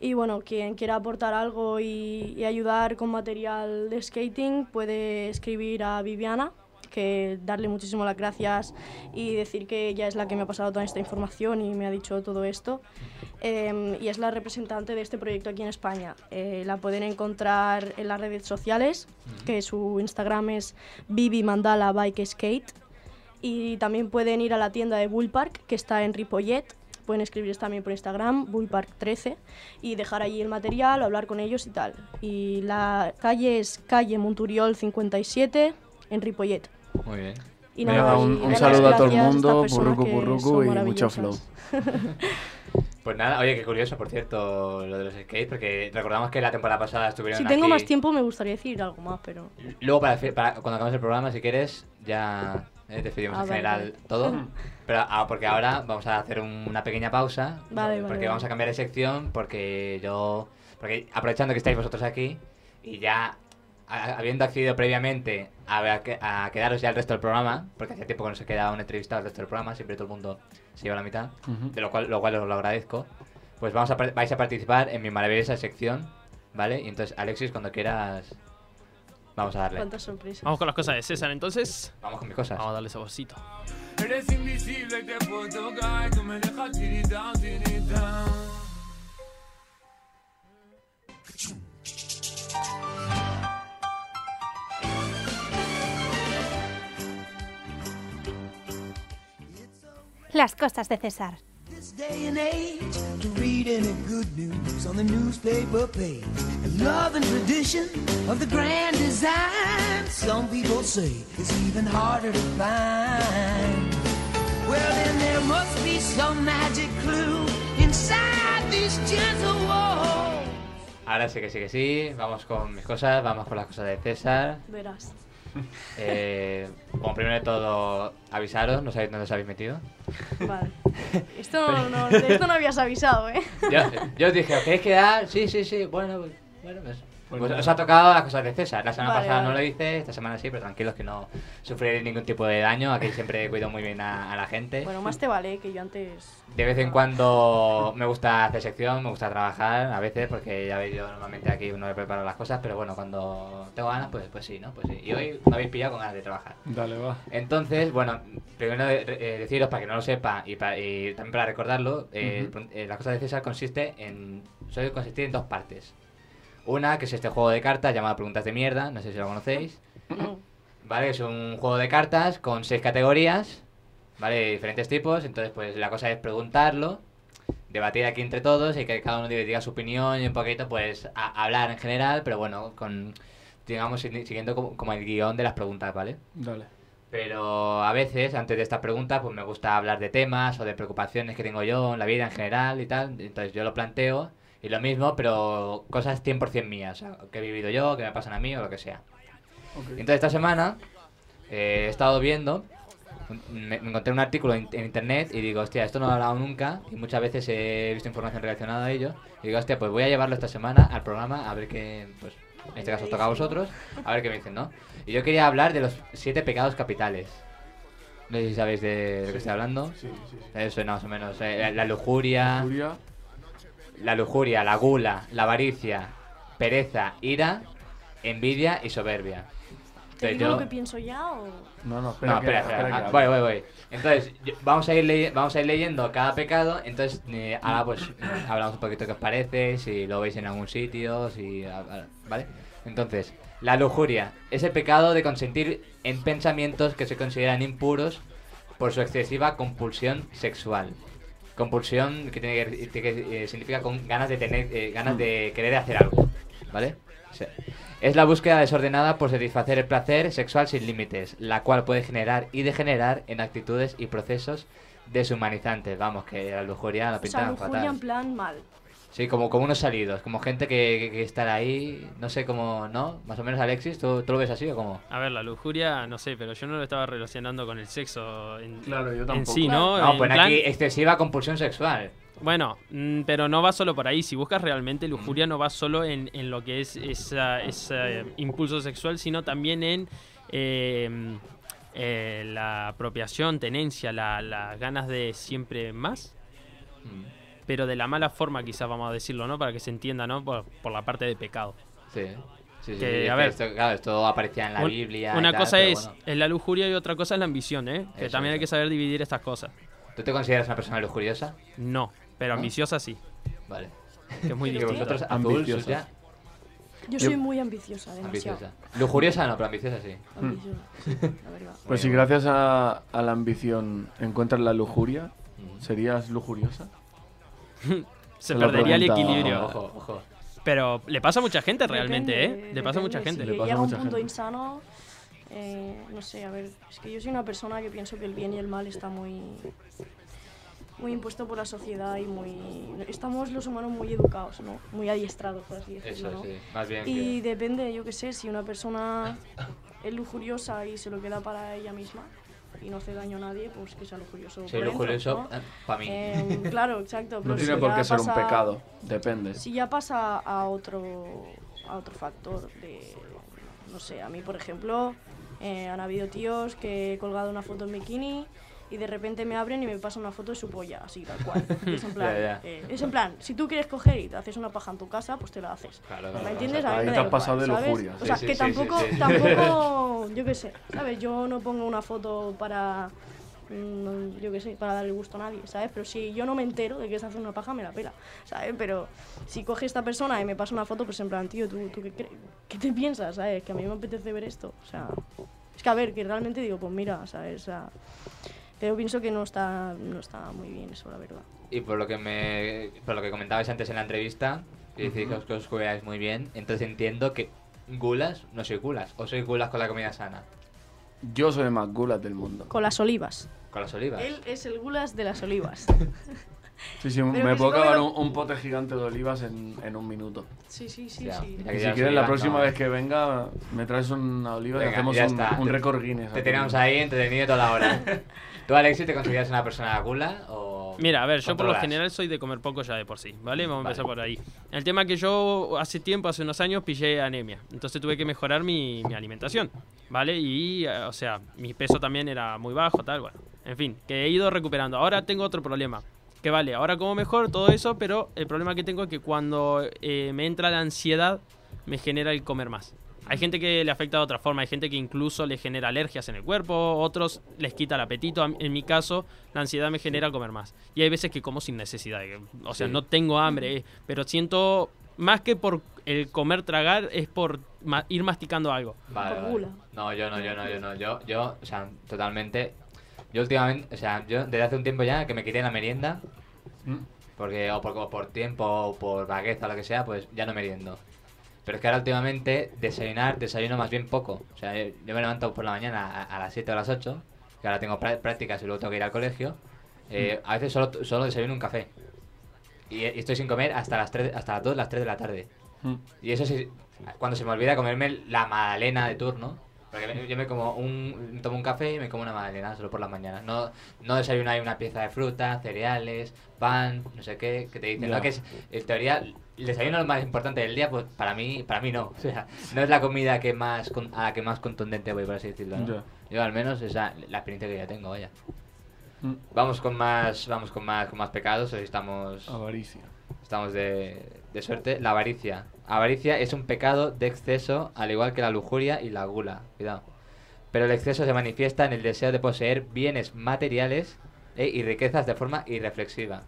Y bueno, quien quiera aportar algo y, y ayudar con material de skating puede escribir a Viviana, que darle muchísimas las gracias y decir que ella es la que me ha pasado toda esta información y me ha dicho todo esto. Em, y es la representante de este proyecto aquí en España. Eh, la pueden encontrar en las redes sociales, que su Instagram es Bibi Mandala Bike Skate. Y también pueden ir a la tienda de Bullpark, que está en Ripollet. Pueden escribirles también por Instagram, Bullpark13, y dejar allí el material hablar con ellos y tal. Y la calle es calle Monturiol 57 en Ripollet. Muy bien. Y Venga, nada, un, y un darles saludo a todo el mundo, burrucu son y mucho flow. Pues nada, oye, qué curioso, por cierto, lo de los skates, porque recordamos que la temporada pasada estuvieron Si tengo aquí. más tiempo me gustaría decir algo más, pero... Luego, para, para cuando acabemos el programa, si quieres, ya eh, decidimos Ah, en vale, general vale. todo. Pero ah, porque ahora vamos a hacer un- una pequeña pausa. Vale, vale, Porque vale. vamos a cambiar de sección, porque yo. Porque aprovechando que estáis vosotros aquí y ya habiendo accedido previamente a, a que- a quedaros ya el resto del programa, porque hace tiempo que no se queda un entrevistado al resto del programa, siempre todo el mundo se lleva la mitad, Ujú. de lo cual, lo cual os lo agradezco. pues vamos a, vais a participar en mi maravillosa sección, ¿vale? Y entonces, Alexis, cuando quieras, vamos a darle. Cuántas sorpresas. Vamos con las cosas de César, entonces. Vamos con mis cosas. Vamos a darle saborcito. Eres invisible, te puedo tocar y tú me dejas tiritao, tiritao. Inside these gentle walls. Ahora sí que sí que sí, vamos con mis cosas, vamos con las cosas de César. Verás. Eh, bueno, primero de todo, avisaros, no sabéis dónde os habéis metido. Vale. Esto no, no- de esto no habías avisado, ¿eh? Yo, yo os dije, ¿os queréis quedar? Sí, sí, sí, bueno, pues, bueno, pues, Pues nada. os ha tocado las cosas de César. La semana Vale, pasada no lo hice, esta semana sí, pero tranquilos que no sufriréis ningún tipo de daño. Aquí siempre cuido muy bien a, a la gente. Bueno, más te vale que yo antes. De vez en cuando me gusta hacer sección, me gusta trabajar, a veces, porque ya veis, yo normalmente aquí no me preparo las cosas, pero bueno, cuando tengo ganas, pues, pues sí, ¿no? Pues sí. Y hoy me habéis pillado con ganas de trabajar. Dale, va. Entonces, bueno, primero eh, eh, deciros para que no lo sepa y, pa- y también para recordarlo, eh, Ujú. eh, la cosa de César consiste en suele consistir en dos partes. Una, que es este juego de cartas llamado Preguntas de Mierda, no sé si lo conocéis. No. ¿Vale? Es un juego de cartas con seis categorías, ¿vale? De diferentes tipos. Entonces, pues la cosa es preguntarlo, debatir aquí entre todos y que cada uno diga su opinión y un poquito, pues, a- hablar en general, pero bueno, con, digamos, si- siguiendo como, como el guion de las preguntas, ¿vale? Dale. Pero a veces, antes de estas preguntas, pues me gusta hablar de temas o de preocupaciones que tengo yo en la vida en general y tal. Entonces yo lo planteo y lo mismo, pero cosas 100% mías, o sea, que he vivido yo, que me pasan a mí o lo que sea. Ok. Entonces esta semana eh, he estado viendo, me, me encontré un artículo en, en internet y digo, hostia, esto no lo he hablado nunca y muchas veces he visto información relacionada a ello. Y digo, hostia, pues voy a llevarlo esta semana al programa a ver qué, pues en este caso os toca a vosotros, a ver qué me dicen, ¿no? Y yo quería hablar de los siete pecados capitales. No sé si sabéis de lo que Sí. estoy hablando. Sí, sí. Eso, más o menos. eh, la, la lujuria, Furia. La lujuria, la gula, la avaricia, pereza, ira, envidia y soberbia. ¿Te Entonces digo yo- lo que pienso ya o.? No, no, espera. no, ah, voy, voy, voy. Entonces, yo- vamos, a ir vamos a ir leyendo cada pecado. Entonces, eh, ahora pues eh, hablamos un poquito qué os parece, si lo veis en algún sitio, si. ah, ah, ¿Vale? Entonces, la lujuria es el pecado de consentir en pensamientos que se consideran impuros por su excesiva compulsión sexual. Compulsión que, tiene que, que, eh, significa con ganas de tener, eh, ganas de querer hacer algo, ¿vale? O sea, es la búsqueda desordenada por satisfacer el placer sexual sin límites, la cual puede generar y degenerar en actitudes y procesos deshumanizantes. Vamos, que la lujuria la O sea, pintan lujuria fatal. en plan mal. Sí, como, como unos salidos, como gente que, que, que estar ahí, no sé cómo, ¿no? Más o menos, Alexis, ¿tú, tú lo ves así o cómo? A ver, la lujuria, no sé, pero yo no lo estaba relacionando con el sexo en, Claro, yo en tampoco. sí, ¿no? No, En pues plan- aquí excesiva compulsión sexual. Bueno, mm, pero no va solo por ahí. Si buscas realmente lujuria, no va solo en, en lo que es esa, ese impulso sexual, sino también en eh, eh, la apropiación, tenencia, la- las ganas de siempre más, Mm, pero de la mala forma, quizás vamos a decirlo, ¿no? Para que se entienda, ¿no? Por, por la parte de pecado. Sí, sí, sí. Que, a ver. esto, claro, esto aparecía en la Un- Biblia. Una tal, cosa es, bueno. es la lujuria y otra cosa es la ambición, ¿eh? Que Eso, también hay que saber dividir estas cosas. ¿Tú te consideras una persona lujuriosa? No, pero ¿No? ambiciosa sí, Vale. que es muy distinto. vosotros, azul, Ambiciosa. Suya, Yo soy muy ambiciosa, demasiado. ambiciosa. Lujuriosa no, pero ambiciosa sí. Ambiciosa, sí, la verdad. Pues si gracias a, a la ambición encuentras la lujuria, Mm. ¿serías lujuriosa? Se perdería el pregunta- equilibrio. Ojo, ojo. Pero le pasa a mucha gente realmente, Depende, ¿eh? Le pasa a mucha gente. Si pasa a llega a un mucha punto gente. insano, eh, no sé, a ver, es que yo soy una persona que pienso que el bien y el mal está muy muy impuesto por la sociedad y muy estamos los humanos muy educados, ¿no? Muy adiestrados, por así decirlo, Eso ¿no? sí, más bien Y que... depende, yo qué sé, si una persona es lujuriosa y se lo queda para ella misma y no hace daño a nadie, pues que sea lujurioso. Por dentro, lujurioso ¿no? para mí. Eh, claro, exacto. Pero No si tiene por ya qué ser un pasa- pecado, depende. Si ya pasa a otro, a otro factor de, no sé, a mí por ejemplo, eh, han habido tíos que he colgado una foto en bikini y de repente me abren y me pasan una foto de su polla, así tal cual. Es en plan, eh, es en plan, si tú quieres coger y te haces una paja en tu casa, pues te la haces. Claro, claro, ¿Me entiendes? claro. A mí me Ahí te da has pasado igual, de ¿sabes? lujuria. O sea, Sí, que sí, tampoco, sí, sí. tampoco, yo qué sé, ¿sabes? Yo no pongo una foto para, mm, yo qué sé, para darle gusto a nadie, ¿sabes? Pero si yo no me entero de que se hace una paja, me la pela, ¿sabes? Pero si coge esta persona y me pasa una foto, pues en plan, tío, ¿tú, tú qué, qué te piensas, ¿sabes? Que a mí me apetece ver esto, o sea... Es que a ver, que realmente digo, pues mira, ¿sabes? O sea, pero pienso que no está, no está muy bien eso, la verdad. Y por lo que me por lo que comentabais antes en la entrevista, que decís que os- que os cuidáis muy bien, entonces entiendo que gulas no soy gulas, o soy gulas con la comida sana, Yo soy el más gulas del mundo. Con las olivas. con las olivas. Él es el gulas de las olivas. Sí, sí, Pero me puedo acabar lo- un, un pote gigante de olivas en, en un minuto. Sí, sí, sí, Ya, sí. ya Y si quieres, la olivas, próxima no. vez que venga, me traes una oliva y Venga, hacemos ya un, un récord Guinness. Te aquí. tenemos ahí entretenido toda la hora. ¿Tú, Alexis, te consideras una persona gula o...? Mira, a ver, yo por lo general soy de comer poco ya de por sí, ¿vale? Vamos a empezar por ahí. El tema que yo hace tiempo, hace unos años, pillé anemia. Entonces tuve que mejorar mi, mi alimentación, ¿vale? Y, eh, o sea, mi peso también era muy bajo, tal, bueno. En fin, que he ido recuperando. Ahora tengo otro problema. Que vale, ahora como mejor todo eso, pero el problema que tengo es que cuando eh, me entra la ansiedad, me genera el comer más. Hay gente que le afecta de otra forma, hay gente que incluso le genera alergias en el cuerpo, otros les quita el apetito. En mi caso, la ansiedad me genera comer más. Y hay veces que como sin necesidad, que- o sea, Sí. no tengo hambre, eh, pero siento más que por el comer tragar, es por ma- ir masticando algo. Vale. No, yo no, yo no, yo no. Yo, yo, o sea, totalmente... Yo últimamente, o sea, yo desde hace un tiempo ya que me quité la merienda, Mm. porque o por, o por tiempo o por vagueza o lo que sea, pues ya no meriendo. Pero es que ahora últimamente desayunar, desayuno más bien poco. O sea, yo, yo me levanto por la mañana a, a las 7 o las 8, que ahora tengo prá- prácticas y luego tengo que ir al colegio. Eh, A veces solo, solo desayuno un café. Y, y estoy sin comer hasta las 3, hasta las 2, las 3 de la tarde. Mm. Y eso sí, cuando se me olvida comerme la magdalena de turno. Porque yo me como un, me tomo un café y me como una magdalena solo por las mañanas. No, no desayuno ahí una pieza de fruta, cereales, pan, no sé qué, que te dicen. ¿no? Que es, en teoría, el desayuno es lo más importante del día, pues para mí, para mí no. O sea, no es la comida que más, con- a la que más contundente voy, por así decirlo. Yo al menos esa la experiencia que ya tengo, vaya. Mm. Vamos con más, vamos con más, con más pecados, hoy estamos... Avaricia. Estamos de, de suerte. La avaricia. Avaricia es un pecado de exceso, al igual que la lujuria y la gula. Cuidado. Pero el exceso se manifiesta en el deseo de poseer bienes materiales eh, y riquezas de forma irreflexiva.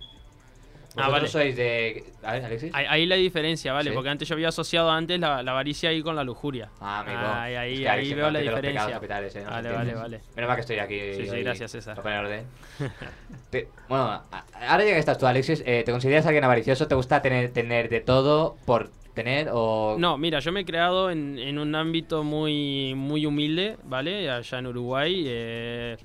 Ah, ¿Vosotros vale. sois de... A ver, Alexis. Ahí, ahí la diferencia, ¿vale? Sí. Porque antes yo había asociado antes la, la avaricia ahí con la lujuria. Ah, amigo. Ahí, ahí, Es que ahí veo la diferencia. capitales, eh, no vale, vale, vale. Menos mal que estoy aquí. Sí, sí, gracias, César. para poner orden. Te- bueno, ahora ya que estás tú, Alexis, eh, ¿te consideras alguien avaricioso? ¿Te gusta tener, tener de todo por tener o...? No, mira, yo me he creado en, en un ámbito muy, muy humilde, ¿vale? Allá en Uruguay. eh,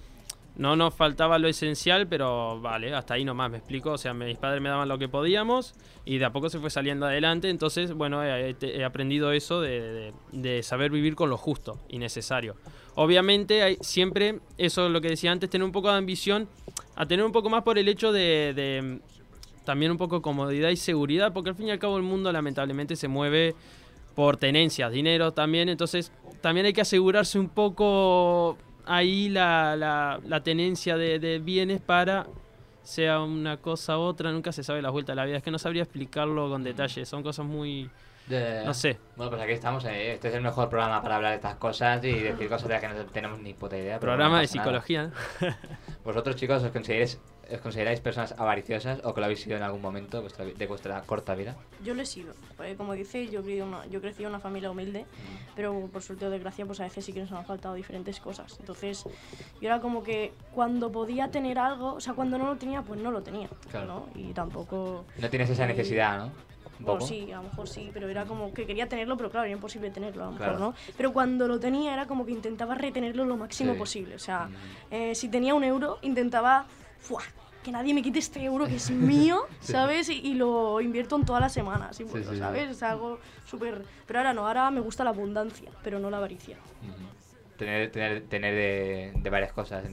no nos faltaba lo esencial, pero vale, hasta ahí nomás, me explico. O sea, mis padres me daban lo que podíamos y de a poco se fue saliendo adelante. Entonces, bueno, he, he- aprendido eso de, de- de saber vivir con lo justo y necesario. Obviamente, hay siempre, eso es lo que decía antes, tener un poco de ambición, a tener un poco más por el hecho de- de también un poco comodidad y seguridad, porque al fin y al cabo el mundo lamentablemente se mueve por tenencias, dinero también, entonces también hay que asegurarse un poco ahí la, la, la tenencia de, de bienes para sea una cosa u otra, nunca se sabe la vuelta de la vida, es que no sabría explicarlo con detalle, son cosas muy... de- no sé. Bueno, pues aquí estamos. eh, Este es el mejor programa para hablar de estas cosas y decir cosas de las que no tenemos ni puta idea. pero Programa no de nada. psicología. ¿Vosotros, chicos, os consideráis, os consideráis personas avariciosas o que lo habéis sido en algún momento de vuestra, de vuestra corta vida? Yo lo he sido. Porque como dice, yo, una- yo crecí en una familia humilde, pero por suerte o desgracia, pues a veces sí que nos han faltado diferentes cosas. Entonces, yo era como que cuando podía tener algo, o sea, cuando no lo tenía, pues no lo tenía. Claro. ¿no? Y tampoco. No tienes esa necesidad, ¿no? Bueno, poco. sí, a lo mejor sí, pero era como que quería tenerlo, pero claro, era imposible tenerlo, a lo mejor, Claro. ¿no? Pero cuando lo tenía era como que intentaba retenerlo lo máximo Sí. posible. O sea, Mm. eh, si tenía un euro, intentaba ¡fua! que nadie me quite este euro que es mío. ¿sabes? Y, y lo invierto en todas las semanas, y Sí, bueno, sí, sí. ¿sabes? Es algo súper... Pero ahora no, ahora me gusta la abundancia, pero no la avaricia. Tener, tener, tener de, de varias cosas.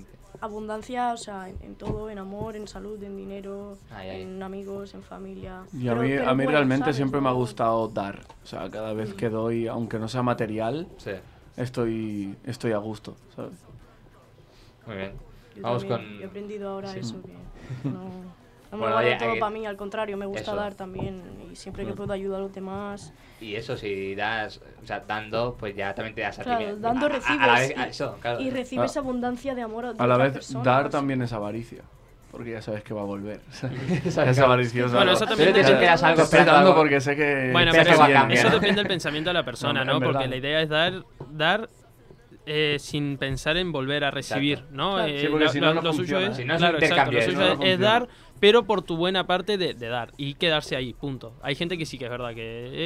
Abundancia, o sea, en, en todo, en amor, en salud, en dinero, Ay, ay. en amigos, en familia. Y a mí, a mí bueno, realmente ¿sabes? siempre me ha gustado dar. O sea, cada vez que doy, aunque no sea material, Sí, estoy, estoy a gusto, ¿sabes? muy bien. Yo Vamos también con- he aprendido ahora Sí. eso, que no, no me Bueno, lo vale oye, todo hay- para mí, al contrario, me gusta Eso. dar también y siempre que Mm. puedo ayudar a los demás. Y eso, si das, o sea, dando, pues ya también te das a ti. Claro, mismo. dando A- a- a recibes la vez- y- a eso, claro. Y recibes Ah. abundancia de amor a, A la vez, personas. dar también es avaricia. Porque ya sabes que va a volver. es claro. avaricioso. Bueno, ¿no? eso también Pero te depende- esperas algo, esperando porque sé que. Bueno, pero que va a cambiar. eso depende del pensamiento de la persona, No, ¿no? Porque la idea es dar, dar eh, sin pensar en volver a recibir, Exacto. ¿no? Claro. Eh, Sí, porque lo, si no, lo- no lo suyo es, Si no es claro, exacto, intercambio, lo suyo es, dar, pero por tu buena parte de, de dar y quedarse ahí, punto. Hay gente que sí que es verdad que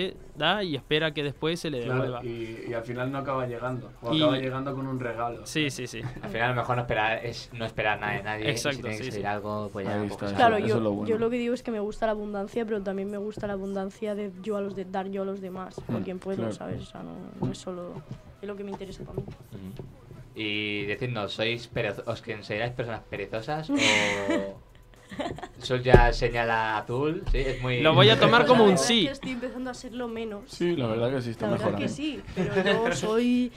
eh, da y espera que después se le Claro, devuelva. y, y al final no acaba llegando. O Y- acaba llegando con un regalo. Sí, sí, sí. Al final, a lo mejor no esperar, es no esperar nada de nadie. Exacto, si sí, sí. algo, pues ya. Está, Claro, Eso- yo, es lo bueno. yo lo que digo es que me gusta la abundancia, pero también me gusta la abundancia de yo a los de dar yo a los demás, por Mm, quien puedo, claro. ¿sabes? O sea, no, no es solo es lo que me interesa para mí. Y decidnos, ¿sois ¿os consideráis personas perezosas o sois ya señala azul? Sí, es muy... Lo voy a tomar como un verdad es sí. que estoy empezando a serlo menos. Sí, la verdad que sí está la verdad mejorando. que sí, pero yo soy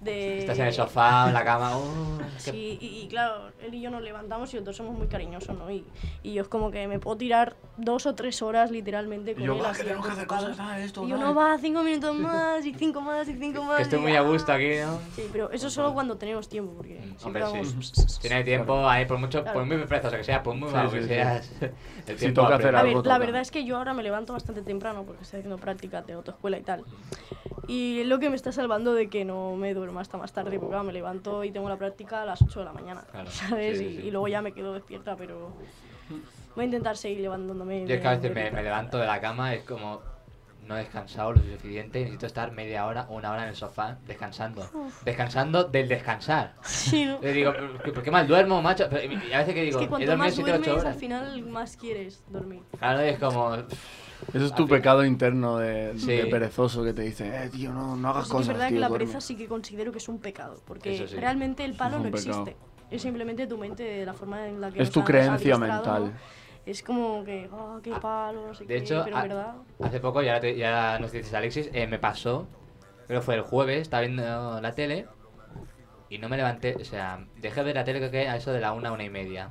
de... Estás en el sofá, en la cama... uh, qué- Sí, y, y claro, él y yo nos levantamos y los dos somos muy cariñosos, ¿no? Y, y yo es como que me puedo tirar dos o tres horas literalmente con Y yo, él va, así que tenemos que hacer cosas, ah, esto, Y yo, dale. no, va, cinco minutos más, y cinco más, y cinco más. Que estoy y, muy a ah. gusto aquí, ¿no? Sí, pero eso solo cuando tenemos tiempo, porque siempre Hombre, vamos... sí. Si no hay tiempo, ahí por mucho, Claro. por muy perezoso que sea, por muy malo sí, que sí. seas, el tiempo toca hacer A algo ver, la verdad es que yo ahora me levanto bastante temprano porque estoy haciendo prácticas de autoescuela y tal. Y es lo que me está salvando de que no me duerma hasta más tarde, porque claro, me levanto y tengo la práctica a las 8 de la mañana, Claro, ¿sabes? sí, y, y luego ya me quedo despierta, pero voy a intentar seguir levantándome. Yo es que a veces me, me levanto de la cama, es como no he descansado lo suficiente, necesito estar media hora, una hora en el sofá descansando. Descansando del descansar. Sí. Le digo, ¿por qué mal duermo, macho? Pero- Y a veces que digo, Es que he dormido más 7 8 duermes, al horas. final más quieres dormir. Claro, es como... Eso es al tu pecado interno de, Sí. de perezoso que te dice, eh, tío, no, no hagas Pues que es cosas, verdad tío, que la duerme". pereza sí que considero que es un pecado, porque sí. realmente el palo no pecado. existe. Es simplemente tu mente, la forma en la que Es tu creencia mental. ¿no? Es como que, ah, qué palo, no sé De qué, hecho, pero a- en verdad... hace poco, ya, te- ya nos dices Alexis, eh, me pasó, creo que fue el jueves, estaba viendo la tele y no me levanté, o sea, dejé de ver la tele creo que a eso de la una, una y media.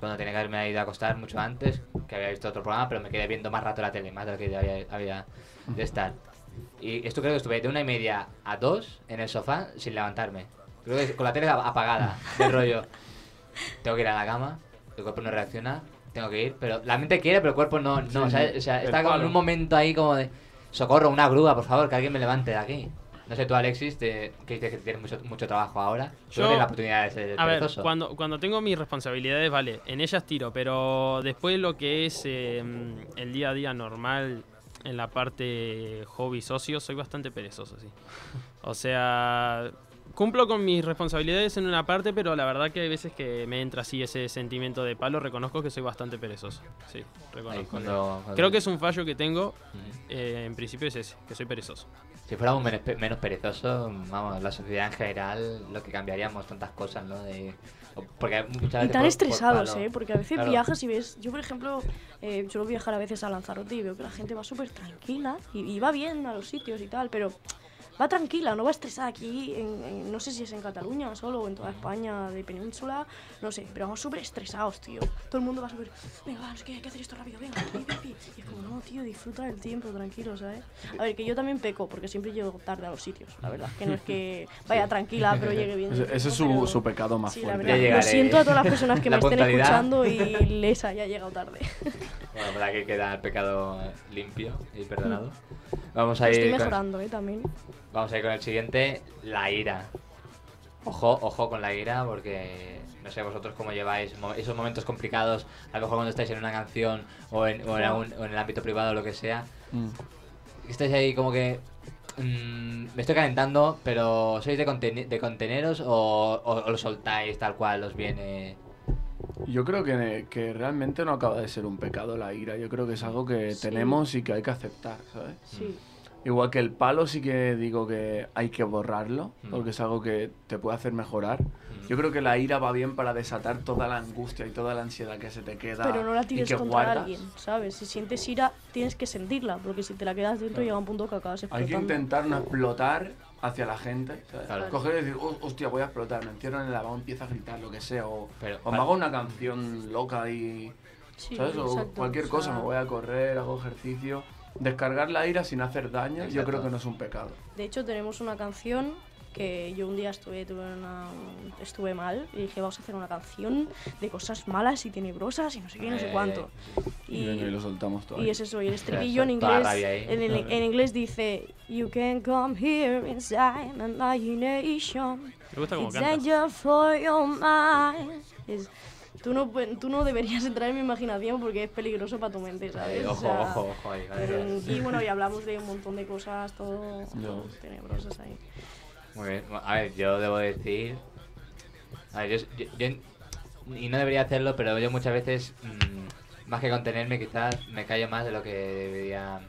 Cuando tenía que haberme ido a acostar mucho antes, que había visto otro programa, pero me quedé viendo más rato la tele, más de lo que había, había de estar. Y esto creo que estuve de una y media a dos en el sofá sin levantarme. Creo que con la tele ap- apagada, de rollo. Tengo que ir a la cama, el cuerpo no reacciona, tengo que ir, pero la mente quiere, pero el cuerpo no, no, Sí, o sea, sí. o sea, El está como en un momento ahí como de socorro, una grúa, por favor, que alguien me levante de aquí. No sé tú, Alexis, te, que dices que tienes mucho, mucho trabajo ahora. Yo tienes la oportunidad de ser A ver, perezoso. cuando, cuando tengo mis responsabilidades, vale, en ellas tiro, pero después lo que es eh, el día a día normal, en la parte hobby socio, soy bastante perezoso, sí. O sea, cumplo con mis responsabilidades en una parte, pero la verdad que hay veces que me entra así ese sentimiento de palo, reconozco que soy bastante perezoso, sí, Ahí, reconozco. cuando- cuando- Creo que es un fallo que tengo, eh, en principio es ese, que soy perezoso. Si fuéramos menos, menos perezosos, vamos, la sociedad en general, lo que cambiaríamos tantas cosas, ¿no? De, porque muchas Y veces tan por- por estresados, palo- ¿eh? Porque a veces Claro. viajas y ves... Yo, por ejemplo, eh, suelo viajar a veces a Lanzarote y veo que la gente va súper tranquila y, y va bien a los sitios y tal, pero va tranquila, no va estresada aquí, en, en- no sé si es en Cataluña solo o en toda España de península, no sé, pero vamos súper estresados, tío. Todo el mundo va súper, venga, va, no sé qué, hay que hacer esto rápido, venga, pi, pi, pi". Y es como, no, tío, disfruta del tiempo, tranquilo, ¿sabes? A ver, que yo también peco, porque siempre llego tarde a los sitios, la verdad, que no es que vaya tranquila, pero llegue bien. Ese, ese es su, pero- su pecado más Sí, la fuerte. verdad. Ya Lo siento a todas las personas que La me estén escuchando y les haya llegado tarde. Bueno, para que queda el pecado limpio y perdonado. Vamos a Estoy ir con, mejorando, ¿eh? También. Vamos a ir con el siguiente, la ira. Ojo, ojo con la ira, porque no sé vosotros cómo lleváis esos momentos complicados, a lo mejor cuando estáis en una canción o en, o en, algún- o en el ámbito privado o lo que sea, Mm. estáis ahí como que mm, me estoy calentando, pero ¿sois de, conteni- de conteneros o, o- o lo soltáis tal cual os viene? Yo creo que, que realmente no acaba de ser un pecado la ira. Yo creo que es algo que Sí. tenemos y que hay que aceptar, ¿sabes? Sí. Igual que el palo sí que digo que hay que borrarlo, Mm. porque es algo que te puede hacer mejorar. Yo creo que la ira va bien para desatar toda la angustia y toda la ansiedad que se te queda Pero no la tires contra guardas. alguien, ¿sabes? Si sientes ira, tienes que sentirla, porque si te la quedas dentro llega un punto que acabas Hay explotando. que intentar no explotar hacia la gente. ¿sabes? Claro. Coger y decir, "Oh, hostia, voy a explotar, me encierro en el lavabo, empiezo a gritar, lo que sea. O, Pero, o me hago una canción loca y. Sí, ¿Sabes? O cualquier o cosa, sea, me voy a correr, hago ejercicio. Descargar la ira sin hacer daño, yo Exacto. creo que no es un pecado. De hecho, tenemos una canción que yo un día estuve, tuve una- estuve mal y dije, vamos a hacer una canción de cosas malas y tenebrosas y no sé qué, no sé Eh, cuánto. Y, y lo soltamos todo. Y es eso, y el estribillo en inglés, en, el- en inglés dice You can come here inside my imagination Me gusta como It's danger for your mind Es- tú, no, tú no deberías entrar en mi imaginación porque es peligroso para tu mente, ¿sabes? Eh, O ojo, sea, ojo, ojo ahí, vale, vale. eh, Y bueno, y hablamos de un montón de cosas, todo tenebrosas ahí. Muy bien. A ver, yo debo decir. A ver, yo, yo- yo- Y no debería hacerlo, pero yo muchas veces, mm, más que contenerme, quizás me callo más de lo que debería,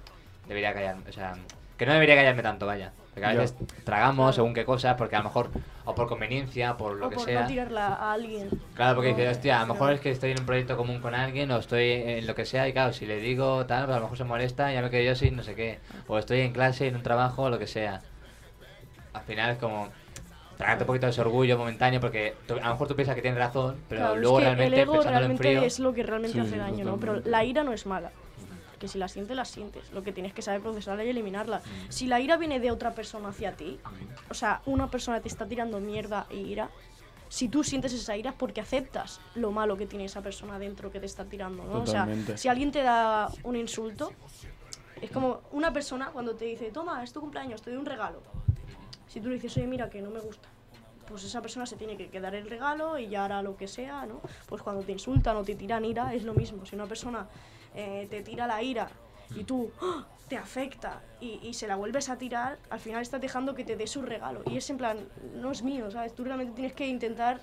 debería callarme. O sea, que no debería callarme tanto, vaya. Porque a veces tragamos según qué cosas, porque a lo mejor, o por conveniencia, por lo o que por sea. no tirarla a alguien. Claro, porque dices, hostia, a lo mejor es que estoy en un proyecto común con alguien o estoy en lo que sea y claro, si le digo tal, pues a lo mejor se molesta y ya me quedo yo sin no sé qué. O estoy en clase, en un trabajo, o lo que sea. Al final es como tragarte un poquito de ese orgullo momentáneo porque tú- a lo mejor tú piensas que tienes razón, pero Claro, es luego que realmente el ego pensándolo en frío... es lo que realmente Sí, hace daño, ¿no? Pero la ira no es mala. Porque si la sientes, la sientes. Lo que tienes que saber procesarla y eliminarla. Si la ira viene de otra persona hacia ti, o sea, una persona te está tirando mierda e ira, si tú sientes esa ira es porque aceptas lo malo que tiene esa persona dentro que te está tirando, ¿no? O sea, Totalmente. si alguien te da un insulto, es como una persona cuando te dice, toma, es tu cumpleaños, te doy un regalo. Si tú le dices, oye, mira, que no me gusta, pues esa persona se tiene que quedar el regalo y ya hará lo que sea, ¿no? Pues cuando te insultan o te tiran ira es lo mismo. Si una persona eh, te tira la ira y tú ¡ah! te afecta y, y se la vuelves a tirar, al final estás dejando que te dé su regalo. Y es en plan, no es mío, ¿sabes? Tú realmente tienes que intentar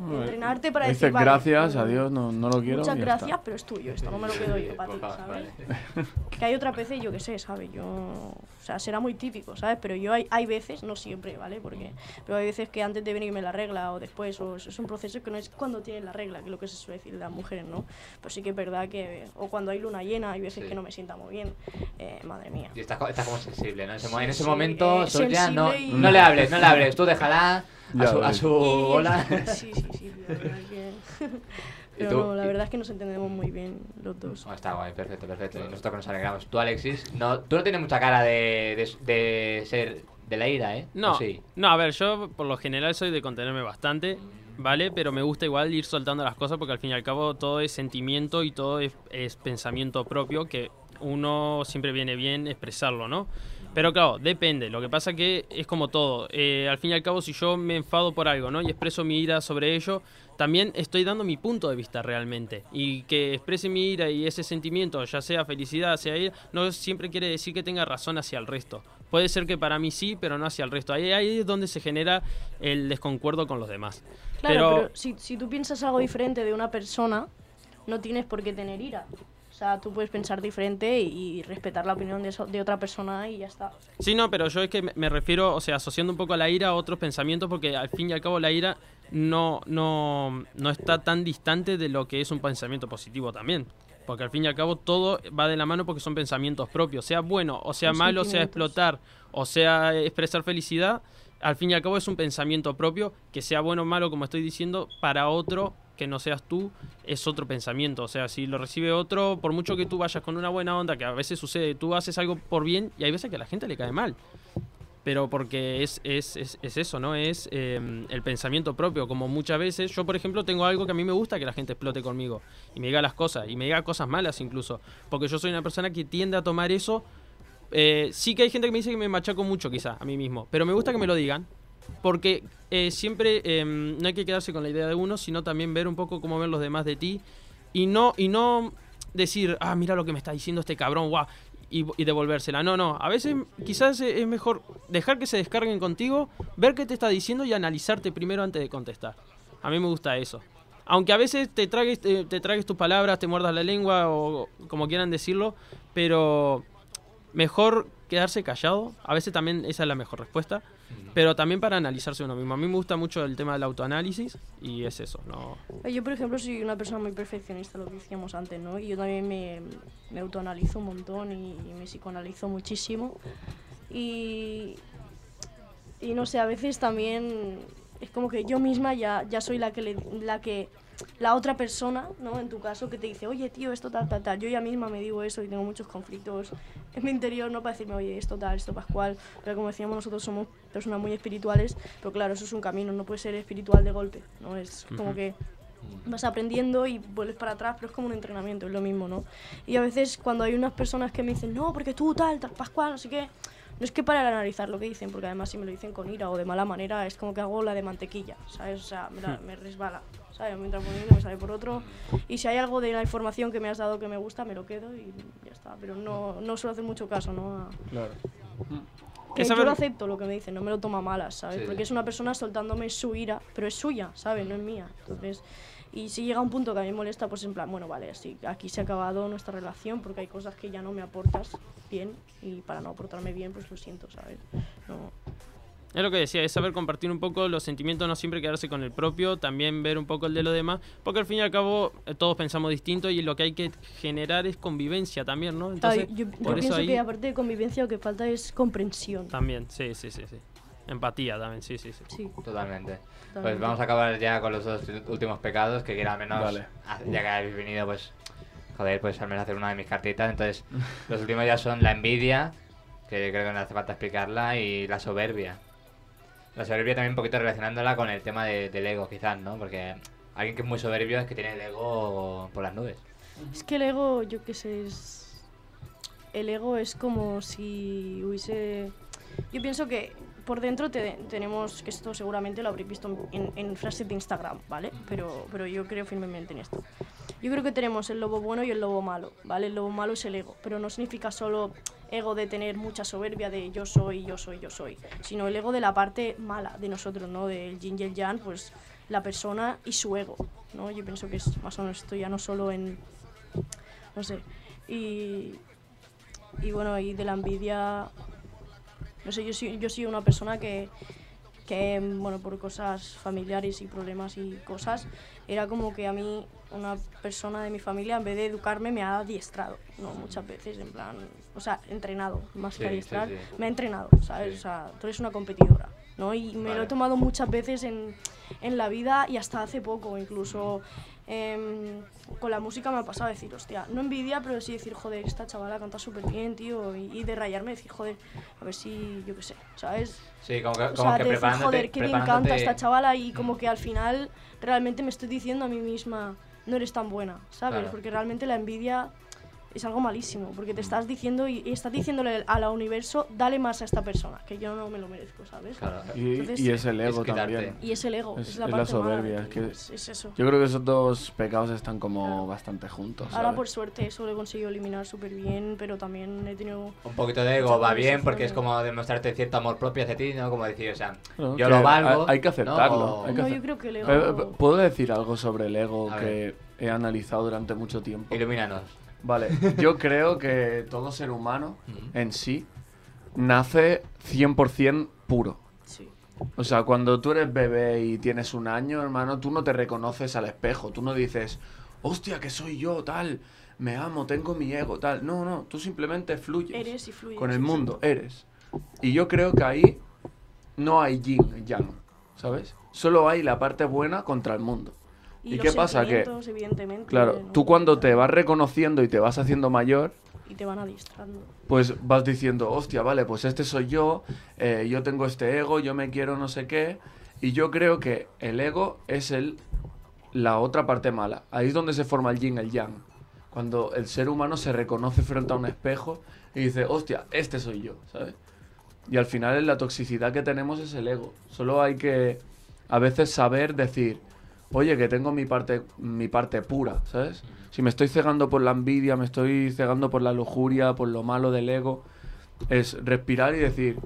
entrenarte para Dices decir, vale, gracias, mm, adiós, no, no lo quiero. Muchas gracias, está. pero es tuyo, esto no me lo quedo yo para ti, ¿sabes? vale. Que hay otras veces, yo qué sé, ¿sabes? Yo, o sea, será muy típico, ¿sabes? Pero yo hay, hay veces, no siempre, ¿vale? Porque, pero hay veces que antes de venirme la regla o después, o es, es un proceso que no es cuando tienes la regla, que es lo que se suele decir de las mujeres, ¿no? Pues sí que es verdad que, o cuando hay luna llena, hay veces Sí. que no me sienta muy bien, eh, madre mía. Y estás, co- estás como sensible, ¿no? En ese, Sí, en ese sí, momento, eh, no, y- no le hables, no le hables, tú déjala a su, a su Y- bola. Sí, sí, sí, la verdad que... Pero tú? no, la Y- verdad es que nos entendemos muy bien los dos. Oh, está guay, perfecto, perfecto. Y nosotros que nos alegramos. Tú, Alexis, no, tú no tienes mucha cara de, de, de ser de la ira, ¿eh? No, ¿O sí? no, a ver, yo por lo general soy de contenerme bastante, ¿vale? Pero me gusta igual ir soltando las cosas porque al fin y al cabo todo es sentimiento y todo es, es pensamiento propio que uno siempre viene bien expresarlo, ¿no? Pero claro, depende. Lo que pasa que es como todo. Eh, al fin y al cabo, si yo me enfado por algo, ¿no? Y expreso mi ira sobre ello, también estoy dando mi punto de vista realmente. Y que exprese mi ira y ese sentimiento, ya sea felicidad, sea ira, no siempre quiere decir que tenga razón hacia el resto. Puede ser que para mí sí, pero no hacia el resto. Ahí, ahí es donde se genera el desconcuerdo con los demás. Claro, pero, si, si tú piensas algo diferente de una persona, no tienes por qué tener ira. O sea, tú puedes pensar diferente y, y respetar la opinión de, eso- de otra persona y ya está. Sí, no, pero yo es que me- refiero, o sea, asociando un poco a la ira a otros pensamientos, porque al fin y al cabo la ira no, no, no está tan distante de lo que es un pensamiento positivo también. Porque al fin y al cabo todo va de la mano porque son pensamientos propios, sea bueno o sea Son malo, sea explotar o sea expresar felicidad, al fin y al cabo es un pensamiento propio, que sea bueno o malo, como estoy diciendo, para otro que no seas tú, es otro pensamiento. O sea, si lo recibe otro, por mucho que tú vayas con una buena onda, que a veces sucede, tú haces algo por bien y hay veces que a la gente le cae mal. Pero porque es, es, es, es eso, ¿no? Es eh, el pensamiento propio. Como muchas veces, yo por ejemplo tengo algo que a mí me gusta que la gente explote conmigo. Y me diga las cosas. Y me diga cosas malas incluso. Porque yo soy una persona que tiende a tomar eso. eh, sí que hay gente que me dice que me machaco mucho quizá a mí mismo. Pero me gusta que me lo digan. Porque eh, siempre eh, no hay que quedarse con la idea de uno, sino también ver un poco cómo ven los demás de ti. Y no, y no decir, ah, mira lo que me está diciendo este cabrón, guau, y, devolvérsela. No, no. A veces quizás es mejor dejar que se descarguen contigo, ver qué te está diciendo y analizarte primero antes de contestar. A mí me gusta eso. Aunque a veces te tragues, te tragues tus palabras, te muerdas la lengua o como quieran decirlo, pero mejor quedarse callado. A veces también esa es la mejor respuesta. Pero también para analizarse uno mismo. A mí me gusta mucho el tema del autoanálisis y es eso, ¿no? Yo, por ejemplo, soy una persona muy perfeccionista, lo que decíamos antes, ¿no? Y yo también me, me autoanalizo un montón y, y me psicoanalizo muchísimo. Y, y no sé, a veces también es como que yo misma ya, ya soy la que, le- la que la otra persona, ¿no? En tu caso, que te dice, oye, tío, esto tal, tal, tal. Yo ya misma me digo eso y tengo muchos conflictos en mi interior, no para decirme, oye, esto tal, esto pascual. Pero como decíamos, nosotros somos personas muy espirituales, pero claro, eso es un camino, no puede ser espiritual de golpe, ¿no? Es como que vas aprendiendo y vuelves para atrás, pero es como un entrenamiento, es lo mismo, ¿no? Y a veces cuando hay unas personas que me dicen, no, porque tú tal, tal, pascual, no sé qué, no es que para analizar lo que dicen, porque además si me lo dicen con ira o de mala manera, es como que hago la de mantequilla, ¿sabes? O sea, me, la- me resbala, ¿sabes? Me entra por un oído, me sale por otro. Y si hay algo de la información que me has dado que me gusta, me lo quedo y ya está. Pero no, no suelo hacer mucho caso, ¿no? A- Claro. que yo lo acepto lo que me dicen, no me lo toma a malas, ¿sabes? Sí, Porque es una persona soltándome su ira, pero es suya, ¿sabes? No es mía. Entonces, y si llega un punto que a mí me molesta, pues en plan, bueno, vale, así, aquí se ha acabado nuestra relación porque hay cosas que ya no me aportas bien y para no aportarme bien, pues lo siento, ¿sabes? No, Es lo que decía, es saber compartir un poco los sentimientos, no siempre quedarse con el propio, también ver un poco el de los demás, porque al fin y al cabo eh, todos pensamos distinto y lo que hay que generar es convivencia también, ¿no? Entonces, yo, yo por eso pienso ahí que aparte de convivencia lo que falta es comprensión. también, sí, sí, sí, sí. Empatía también, sí, sí, sí. Sí, Totalmente. Pues vamos a acabar ya con los dos últimos pecados, que quiera al menos, Vale. ha- ya que habéis venido, pues, joder, pues al menos hacer una de mis cartitas. Entonces, los últimos ya son la envidia, que creo que no hace falta explicarla, y la soberbia. La soberbia también un poquito relacionándola con el tema de- del ego, quizás, ¿no? Porque alguien que es muy soberbio es que tiene el ego por las nubes. Es que el ego, yo qué sé, es... El ego es como si hubiese... Yo pienso que por dentro te- tenemos, que esto seguramente lo habréis visto en, en frases de Instagram, ¿vale? Pero, pero yo creo firmemente en esto. Yo creo que tenemos el lobo bueno y el lobo malo, ¿vale? El lobo malo es el ego, pero no significa solo ego de tener mucha soberbia de yo soy, yo soy, yo soy, sino el ego de la parte mala de nosotros, ¿no? Del yin y el yang, pues la persona y su ego, ¿no? Yo pienso que es más o menos esto ya no solo en, no sé. Y, y bueno, y de la envidia, no sé, yo soy, yo soy una persona que, que, bueno, por cosas familiares y problemas y cosas, era como que a mí una persona de mi familia, en vez de educarme, me ha adiestrado, ¿no? Muchas veces, en plan, o sea, entrenado, más Sí, que sí, adiestrar, sí. me ha entrenado, ¿sabes? Sí. O sea, tú eres una competidora, ¿no? Y me lo Vale. he tomado muchas veces en, en la vida y hasta hace poco, incluso em, con la música me ha pasado a decir, hostia, no envidia, pero sí decir, joder, esta chavala canta súper bien, tío, y, y de rayarme, decir, joder, a ver si, yo qué sé, ¿sabes? Sí, como que, O como sea, que de decir, joder, que bien canta preparándote- esta chavala y como que al final realmente me estoy diciendo a mí misma, no eres tan buena, ¿sabes? Claro. Porque realmente la envidia es algo malísimo, porque te estás diciendo y, y estás diciéndole al universo, dale más a esta persona, que yo no me lo merezco, ¿sabes? Claro. Y, Entonces, y es el ego también. Y es el ego, Es- es, la es la parte mala de soberbia, es que- es, es eso. Yo creo que esos dos pecados están como bastante juntos. Ahora por suerte eso lo he conseguido eliminar súper bien, pero también he tenido... Un poquito de ego va bien porque es como demostrarte cierto amor propio hacia ti, ¿no? Como decir, o sea, yo lo valgo. hay- hay que aceptarlo, ¿no? O- hay que No, hacer- yo creo que el Eh, ego... ¿Puedo decir algo sobre el ego A que he analizado durante mucho tiempo? Ilumínanos. Vale, yo creo que todo ser humano en sí nace 100% puro. Sí. O sea, cuando tú eres bebé y tienes un año, hermano, tú no te reconoces al espejo. Tú no dices, hostia, que soy yo, tal, me amo, tengo mi ego, tal. No, no, tú simplemente fluyes Eres y fluyes. con el mundo, eres. Y yo creo que ahí no hay yin y yang, ¿sabes? Solo hay la parte buena contra el mundo. ¿Y los qué pasa? Que- evidentemente, Claro, ¿no? tú cuando te vas reconociendo y te vas haciendo mayor, Y te van adiestrando. pues vas diciendo, hostia, vale, pues este soy yo, eh, yo tengo este ego, yo me quiero no sé qué. Y yo creo que el ego es el, la otra parte mala. Ahí es donde se forma el yin, el yang. Cuando el ser humano se reconoce frente a un espejo y dice, hostia, este soy yo, ¿sabes? Y al final la toxicidad que tenemos es el ego. Solo hay que a veces saber decir, oye, que tengo mi parte, mi parte pura, ¿sabes? Si me estoy cegando por la envidia, me estoy cegando por la lujuria, por lo malo del ego, es respirar y decir,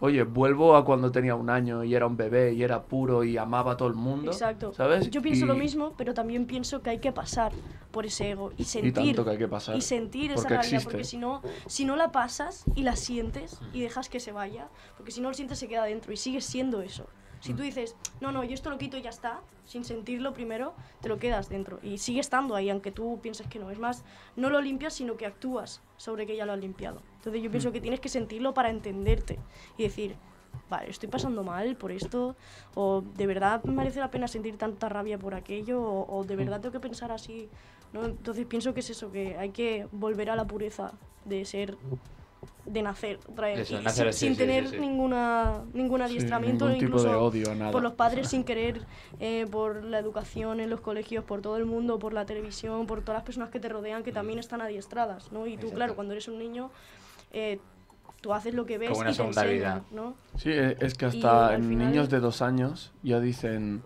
oye, vuelvo a cuando tenía un año y era un bebé y era puro y amaba a todo el mundo. Exacto. ¿Sabes? Yo pienso Y- lo mismo, pero también pienso que hay que pasar por ese ego y Y sentir tanto que hay que pasar. y sentir esa existe. porque si no, si no la pasas y la sientes y dejas que se vaya, porque si no lo sientes se queda dentro y sigues siendo eso. Si tú dices, no, no, yo esto lo quito y ya está, sin sentirlo primero, te lo quedas dentro y sigue estando ahí, aunque tú pienses que no. Es más, no lo limpias, sino que actúas sobre que ya lo has limpiado. Entonces yo pienso que tienes que sentirlo para entenderte y decir, vale, estoy pasando mal por esto, o de verdad merece la pena sentir tanta rabia por aquello, o, o de verdad tengo que pensar así. ¿no? Entonces pienso que es eso, que hay que volver a la pureza de ser, de nacer otra vez, Eso, y nacer, sin, sí, sin sí, tener sí, sí. ninguna ningún Sí, adiestramiento, ningún tipo incluso de odio nada. por los padres sin querer, eh, por la educación en los colegios, por todo el mundo, por la televisión, por todas las personas que te rodean que también están adiestradas, ¿no? Y tú, Exacto. claro, cuando eres un niño, eh, tú haces lo que ves Como una y te segunda enseñan, vida. ¿no? Sí, e- es que hasta en final- niños de dos años ya dicen,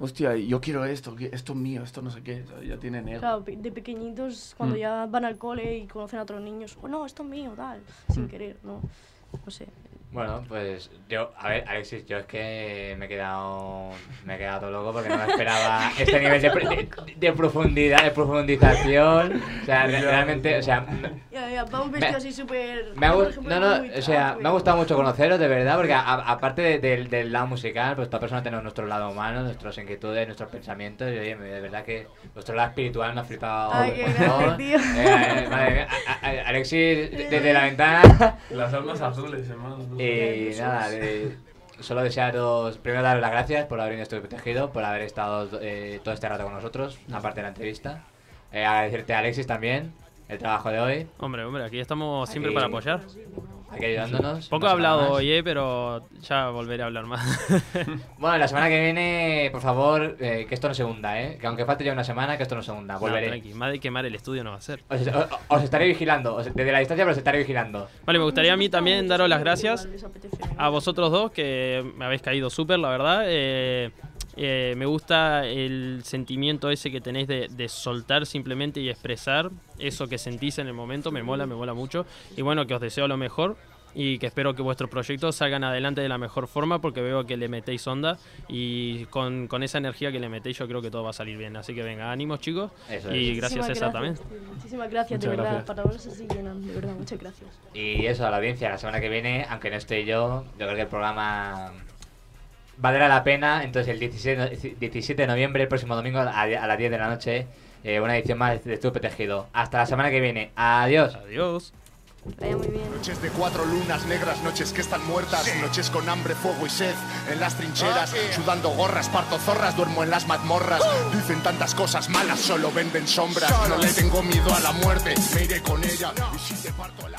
hostia, yo quiero esto, esto es mío, esto no sé qué, ¿sabes? ya tienen ego. Claro, de pequeñitos, cuando Mm. ya van al cole y conocen a otros niños, oh, no, esto es mío, tal, sin querer, ¿no? No sé. Bueno, pues yo, a ver, Alexis, yo es que me he quedado, me he quedado todo loco porque no me esperaba este nivel de, pre- de, de profundidad, de profundización. O sea, re- realmente, o sea, me- Ya, ya, vamos vestidos así súper... no, no, o sea, me ha gustado mucho conoceros, de verdad, porque aparte de- del- del lado musical, pues toda persona tenemos nuestro lado humano, nuestras inquietudes, nuestros pensamientos, y oye, de verdad que vuestro lado espiritual me ha flipado. Ay, qué grande, tío. Eh, eh, madre mía, a- a- Alexis, desde la ventana, Las almas azules, hermano. y nada, de- solo desearos, primero daros las gracias por haber venido Estudio Protegido, por haber estado eh, todo este rato con nosotros, aparte de la entrevista. Eh, agradecerte a Alexis también, el trabajo de hoy, Hombre, hombre, aquí estamos siempre Aquí. para apoyar. Aquí ayudándonos. Poco no he hablado hoy, eh, pero ya volveré a hablar más. Bueno, la semana que viene, por favor, eh, que esto no se hunda, ¿eh? Que aunque falte ya una semana, que esto no se hunda. No, Volveré. tranqui, más de quemar el estudio no va a ser. os, os- os estaré vigilando, os- desde la distancia, pero os estaré vigilando. Vale, me gustaría a mí también daros las gracias ¿no? a vosotros dos, que me habéis caído súper, la verdad. Eh, eh, me gusta el sentimiento ese que tenéis de, de soltar simplemente y expresar eso que sentís en el momento. Me mola, me mola mucho. Y bueno, que os deseo lo mejor y que espero que vuestros proyectos salgan adelante de la mejor forma porque veo que le metéis onda y con, con esa energía que le metéis yo creo que todo va a salir bien. Así que venga, ánimos chicos Eso y es. gracias Muchísimas César también. Muchísimas gracias, de Muchas verdad. gracias. Para vos así llenan, de verdad, muchas gracias. Y eso, a la audiencia, la semana que viene, aunque no esté yo, yo creo que el programa valdrá la pena. Entonces, el 17, no- 17 de noviembre, el próximo domingo, a, a las 10 de la noche, eh, una edición más de Estudio Protegido. Hasta la semana que viene. Adiós. Adiós. Vaya muy bien. Noches de cuatro lunas negras, noches que están muertas, noches con hambre, fuego y sed, en las trincheras, sudando gorras, parto zorras, duermo en las mazmorras. Dicen tantas cosas malas, solo venden sombras. No le tengo miedo a la muerte, me iré con ella. Y si te parto la.